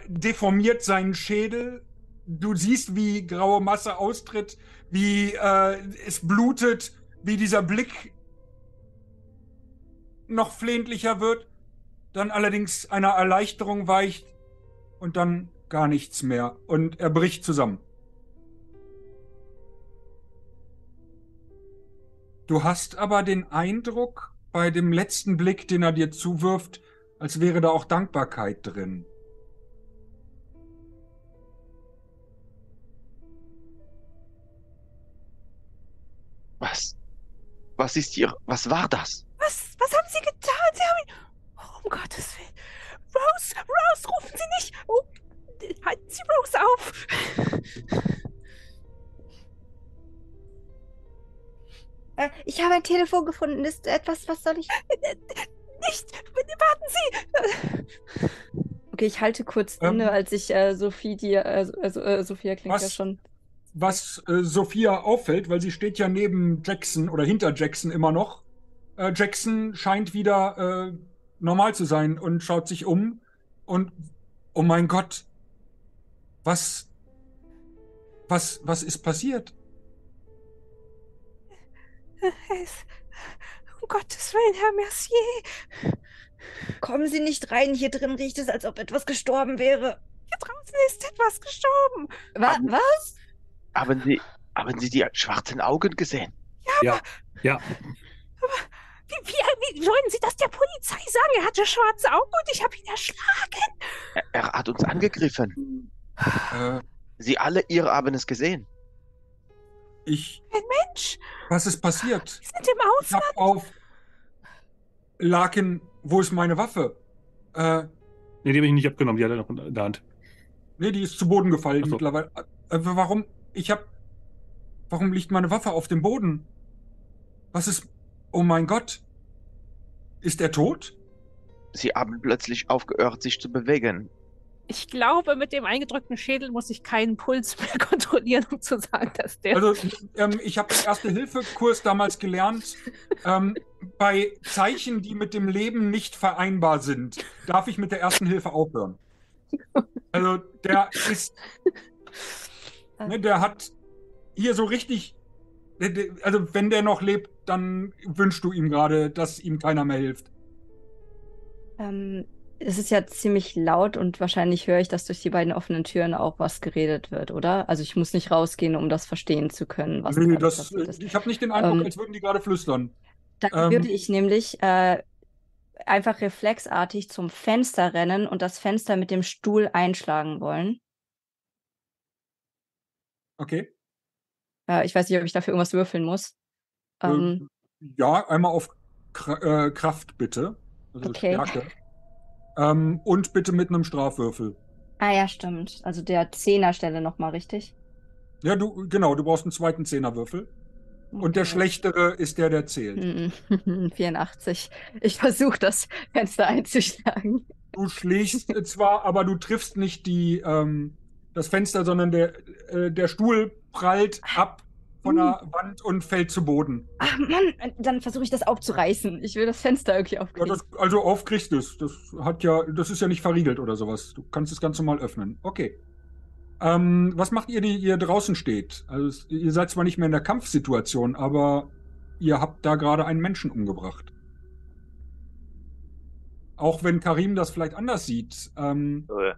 deformiert seinen Schädel. Du siehst, wie graue Masse austritt, wie äh, es blutet, wie dieser Blick noch flehentlicher wird, dann allerdings einer Erleichterung weicht und dann gar nichts mehr und er bricht zusammen. Du hast aber den Eindruck bei dem letzten Blick, den er dir zuwirft, als wäre da auch Dankbarkeit drin. Was? Was ist hier? Was war das? Was, was haben Sie getan? Sie haben ihn. Oh, um Gottes Willen. Rose, Rose, rufen Sie nicht. Oh, halten Sie Rose auf. Ich habe ein Telefon gefunden. Ist etwas, was soll ich. Nicht! Warten Sie! Okay, ich halte kurz Ähm. inne, als ich äh, Sophie dir. Äh, also, äh, Sophia klingt Was? ja schon. Was äh, Sophia auffällt, weil sie steht ja neben Jackson oder hinter Jackson immer noch. Äh, Jackson scheint wieder äh, normal zu sein und schaut sich um und oh mein Gott, was, was, was ist passiert? Es, um Gottes Willen, Herr Mercier. Kommen Sie nicht rein, hier drin riecht es, als ob etwas gestorben wäre. Hier draußen ist etwas gestorben. Wa Ähm, was? Haben Sie, haben Sie die schwarzen Augen gesehen? Ja, ja. Wie, wie, wie wollen Sie das der Polizei sagen? Er hatte schwarze Augen und ich habe ihn erschlagen. Er, er hat uns angegriffen. Äh, Sie alle, ihr haben es gesehen. Ich, Ein Mensch. was ist passiert? Wir sind im Ich Ausland. hab auf Larkin, wo ist meine Waffe? Äh, Nee, die habe ich nicht abgenommen, die hat er noch in der Hand. nee, die ist zu Boden gefallen so. mittlerweile. Äh, warum? Ich hab, warum liegt meine Waffe auf dem Boden? Was ist, oh mein Gott. Ist er tot? Sie haben plötzlich aufgehört, sich zu bewegen. Ich glaube, mit dem eingedrückten Schädel muss ich keinen Puls mehr kontrollieren, um zu sagen, dass der. Also ähm, ich habe den Erste-Hilfe-Kurs damals gelernt. Ähm, bei Zeichen, die mit dem Leben nicht vereinbar sind, darf ich mit der ersten Hilfe aufhören. Also der ist, ne, der hat hier so richtig, also wenn der noch lebt, dann wünschst du ihm gerade, dass ihm keiner mehr hilft. Ähm, es ist ja ziemlich laut und wahrscheinlich höre ich, dass durch die beiden offenen Türen auch was geredet wird, oder? Also ich muss nicht rausgehen, um das verstehen zu können, was gerade das, ist. ich habe nicht den Eindruck, Ähm, als würden die gerade flüstern. Dann ähm, würde ich nämlich äh, einfach reflexartig zum Fenster rennen und das Fenster mit dem Stuhl einschlagen wollen. Okay. Äh, ich weiß nicht, ob ich dafür irgendwas würfeln muss. Ähm, Ja, einmal auf Kra äh, Kraft bitte. Also Okay. Stärke. Ähm, und bitte mit einem Strafwürfel. ah ja, stimmt. Also der Zehnerstelle nochmal, richtig? Ja, du, genau, du brauchst einen zweiten Zehnerwürfel. Und der Okay. schlechtere ist der, der zählt. Mhm. 84. Ich versuche das Fenster einzuschlagen. Du schlägst zwar, aber du triffst nicht die, ähm, das Fenster, sondern der, äh, der Stuhl prallt ab von der Wand und fällt zu Boden. Ach Mann, dann versuche ich das aufzureißen. Ich will das Fenster irgendwie Ja, aufkriegen. das, also aufkriegst du es. Das hat ja, das ist ja nicht verriegelt oder sowas. Du kannst es ganz normal öffnen. Okay. Ähm, was macht ihr, die ihr draußen steht? Also ihr seid zwar nicht mehr in der Kampfsituation, aber ihr habt da gerade einen Menschen umgebracht. Auch wenn Karim das vielleicht anders sieht. Ähm, Äh,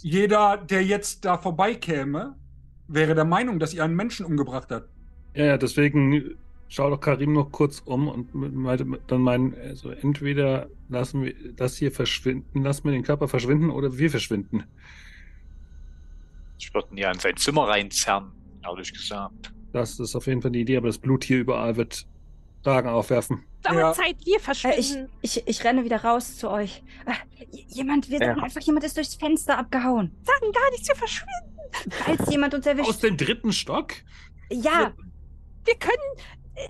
jeder, der jetzt da vorbeikäme, wäre der Meinung, dass ihr einen Menschen umgebracht habt. Ja, ja, deswegen schau doch Karim noch kurz um und dann meinen, also entweder lassen wir das hier verschwinden, lassen wir den Körper verschwinden oder wir verschwinden. Ich würde ihn ja in sein Zimmer reinzerren, ehrlich gesagt. Das ist auf jeden Fall die Idee, aber das Blut hier überall wird Fragen aufwerfen. Aber Ja. Zeit, wir Äh, ich, verschwinden. ich, ich renne wieder raus zu euch. Äh, jemand, wir sagen Ja. einfach, jemand ist durchs Fenster abgehauen. sagen gar nichts, wir verschwinden. Falls jemand uns Aus erwischt. dem dritten Stock? Ja, Wir können. äh,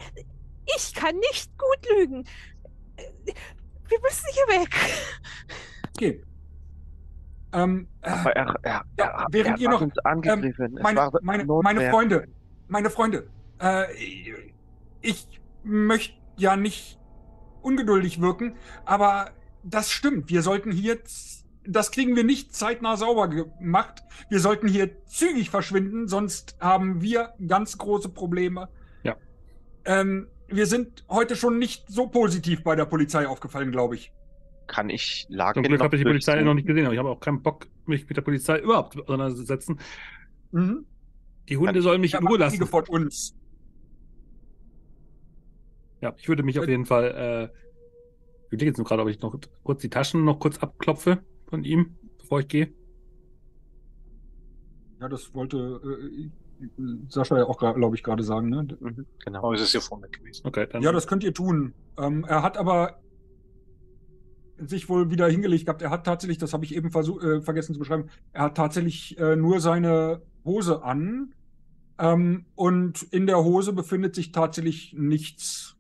Ich kann nicht gut lügen. Wir müssen hier weg. Okay. Ähm, äh, Aber er, er, Ja, während er ihr noch-. Es meine, meine, meine Freunde, meine Freunde, äh, ich möchte ja nicht ungeduldig wirken, aber das stimmt. Wir sollten hier, das kriegen wir nicht zeitnah sauber gemacht. Wir sollten hier zügig verschwinden, sonst haben wir ganz große Probleme. Ähm, wir sind heute schon nicht so positiv bei der Polizei aufgefallen, glaube ich. Kann ich Zum Larkin Glück habe ich die Polizei noch nicht gesehen, aber ich habe auch keinen Bock, mich mit der Polizei überhaupt auseinanderzusetzen. Mhm. Die Hunde sollen mich in Ruhe lassen. von uns. Ja, ich würde mich auf Äh, jeden Fall. Äh, ich überlege jetzt nur gerade, ob ich noch kurz die Taschen noch kurz abklopfe von ihm, bevor ich gehe. Ja, das wollte äh, Sascha ja auch, glaube ich, gerade sagen. Ne? Mhm, genau. Aber es ist ja vorne gewesen. Okay, dann. Ja, das könnt ihr tun. Ähm, er hat aber sich wohl wieder hingelegt gehabt. Er hat tatsächlich, das habe ich eben äh, vergessen zu beschreiben, er hat tatsächlich äh, nur seine Hose an. Ähm, und in der Hose befindet sich tatsächlich nichts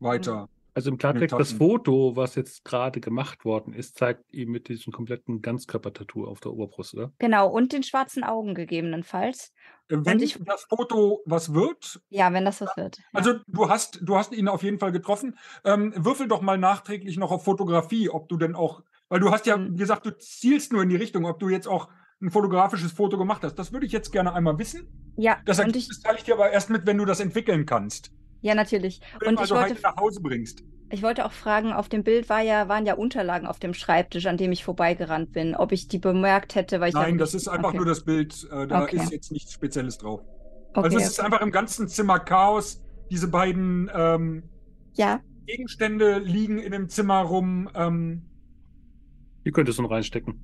weiter. Also im Klartext, das. Foto, was jetzt gerade gemacht worden ist, zeigt ihm mit diesem kompletten Ganzkörpertattoo auf der Oberbrust, oder? genau. Und den schwarzen Augen gegebenenfalls. Äh, Wenn ich- das Foto was wird, Ja, wenn das was wird. Ja. Also du hast, du hast ihn auf jeden Fall getroffen. Ähm, würfel doch mal nachträglich noch auf Fotografie, ob du denn auch, weil du hast ja Mhm. gesagt, du zielst nur in die Richtung, ob du jetzt auch ein fotografisches Foto gemacht hast. Das würde ich jetzt gerne einmal wissen. ja, Das und Ergebnis ich, teile ich dir aber erst mit, wenn du das entwickeln kannst. Ja, natürlich. Wenn Und du ich also wollte, heute nach Hause bringst. ich wollte auch fragen, auf dem Bild war ja, waren ja Unterlagen auf dem Schreibtisch, an dem ich vorbeigerannt bin, ob ich die bemerkt hätte, weil ich Nein, da das ist einfach okay. nur das Bild. Äh, da Okay. ist jetzt nichts Spezielles drauf. Okay, also es ist einfach im ganzen Zimmer Chaos. Diese beiden ähm, Ja, Gegenstände liegen in dem Zimmer rum. Ähm, Hier könntest du noch reinstecken.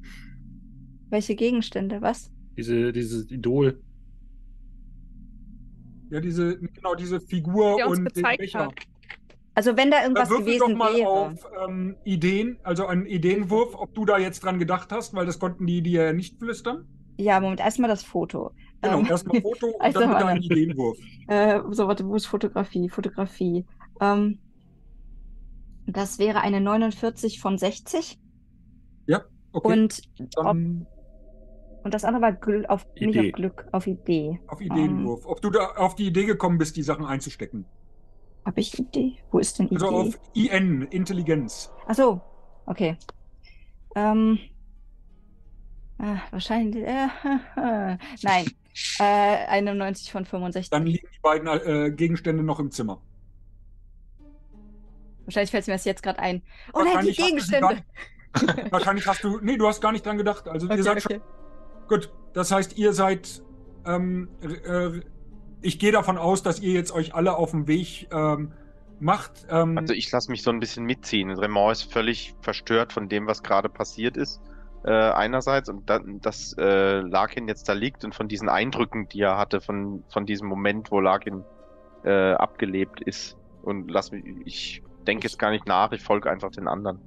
welche Gegenstände? Was? Diese, dieses Idol. Ja, diese, genau, diese Figur Der uns und den Becher. hat. Also wenn da irgendwas Würfel gewesen doch mal wäre. auf ähm, Ideen, also einen Ideenwurf, ob du da jetzt dran gedacht hast, weil das konnten die dir ja nicht flüstern. Ja, Moment, erstmal das Foto. Genau, Ähm, erstmal Foto und also dann mal- einen Ideenwurf. Äh, so, warte, wo ist Fotografie? Fotografie. Ähm, das wäre eine 49 von 60. Okay, Und, ob, dann und das andere war Gl auf, nicht auf Glück, auf Idee. auf Ideenwurf. Ob du da auf die Idee gekommen bist, die Sachen einzustecken. Habe ich Idee? Wo ist denn Idee? Also auf IN, Intelligenz. Ach so, okay. Ähm, ah, wahrscheinlich. Äh, nein. Äh, 91 von 65. Dann liegen die beiden äh, Gegenstände noch im Zimmer. Wahrscheinlich fällt es mir das jetzt gerade ein. Oh nein, die Gegenstände. Gar, wahrscheinlich hast du. Nee, du hast gar nicht dran gedacht. Also ihr Okay, seid schon. Gut, das heißt, ihr seid. Ähm, äh, ich gehe davon aus, dass ihr jetzt euch alle auf den Weg ähm, macht. Ähm, Also ich lasse mich so ein bisschen mitziehen. Raymond ist völlig verstört von dem, was gerade passiert ist. Äh, einerseits und dann, dass äh, Larkin jetzt da liegt und von diesen Eindrücken, die er hatte, von, von diesem Moment, wo Larkin äh, abgelebt ist. Und lass mich, ich denke jetzt gar nicht nach, ich folge einfach den anderen.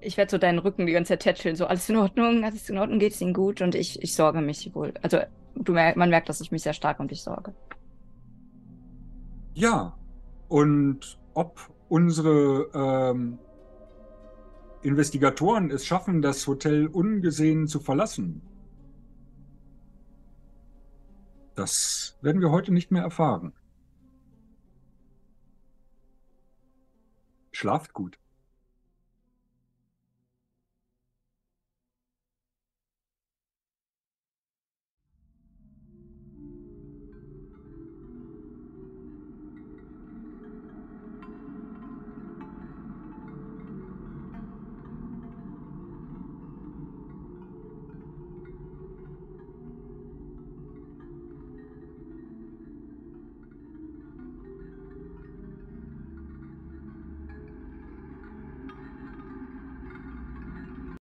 Ich werde so deinen Rücken die ganze Zeit tätscheln, so alles in Ordnung, alles in Ordnung, geht's Ihnen gut und ich, ich sorge mich wohl. Also du mer man merkt, dass ich mich sehr stark um dich sorge. Ja, und ob unsere ähm, Investigatoren es schaffen, das Hotel ungesehen zu verlassen, das werden wir heute nicht mehr erfahren. Schlaft gut.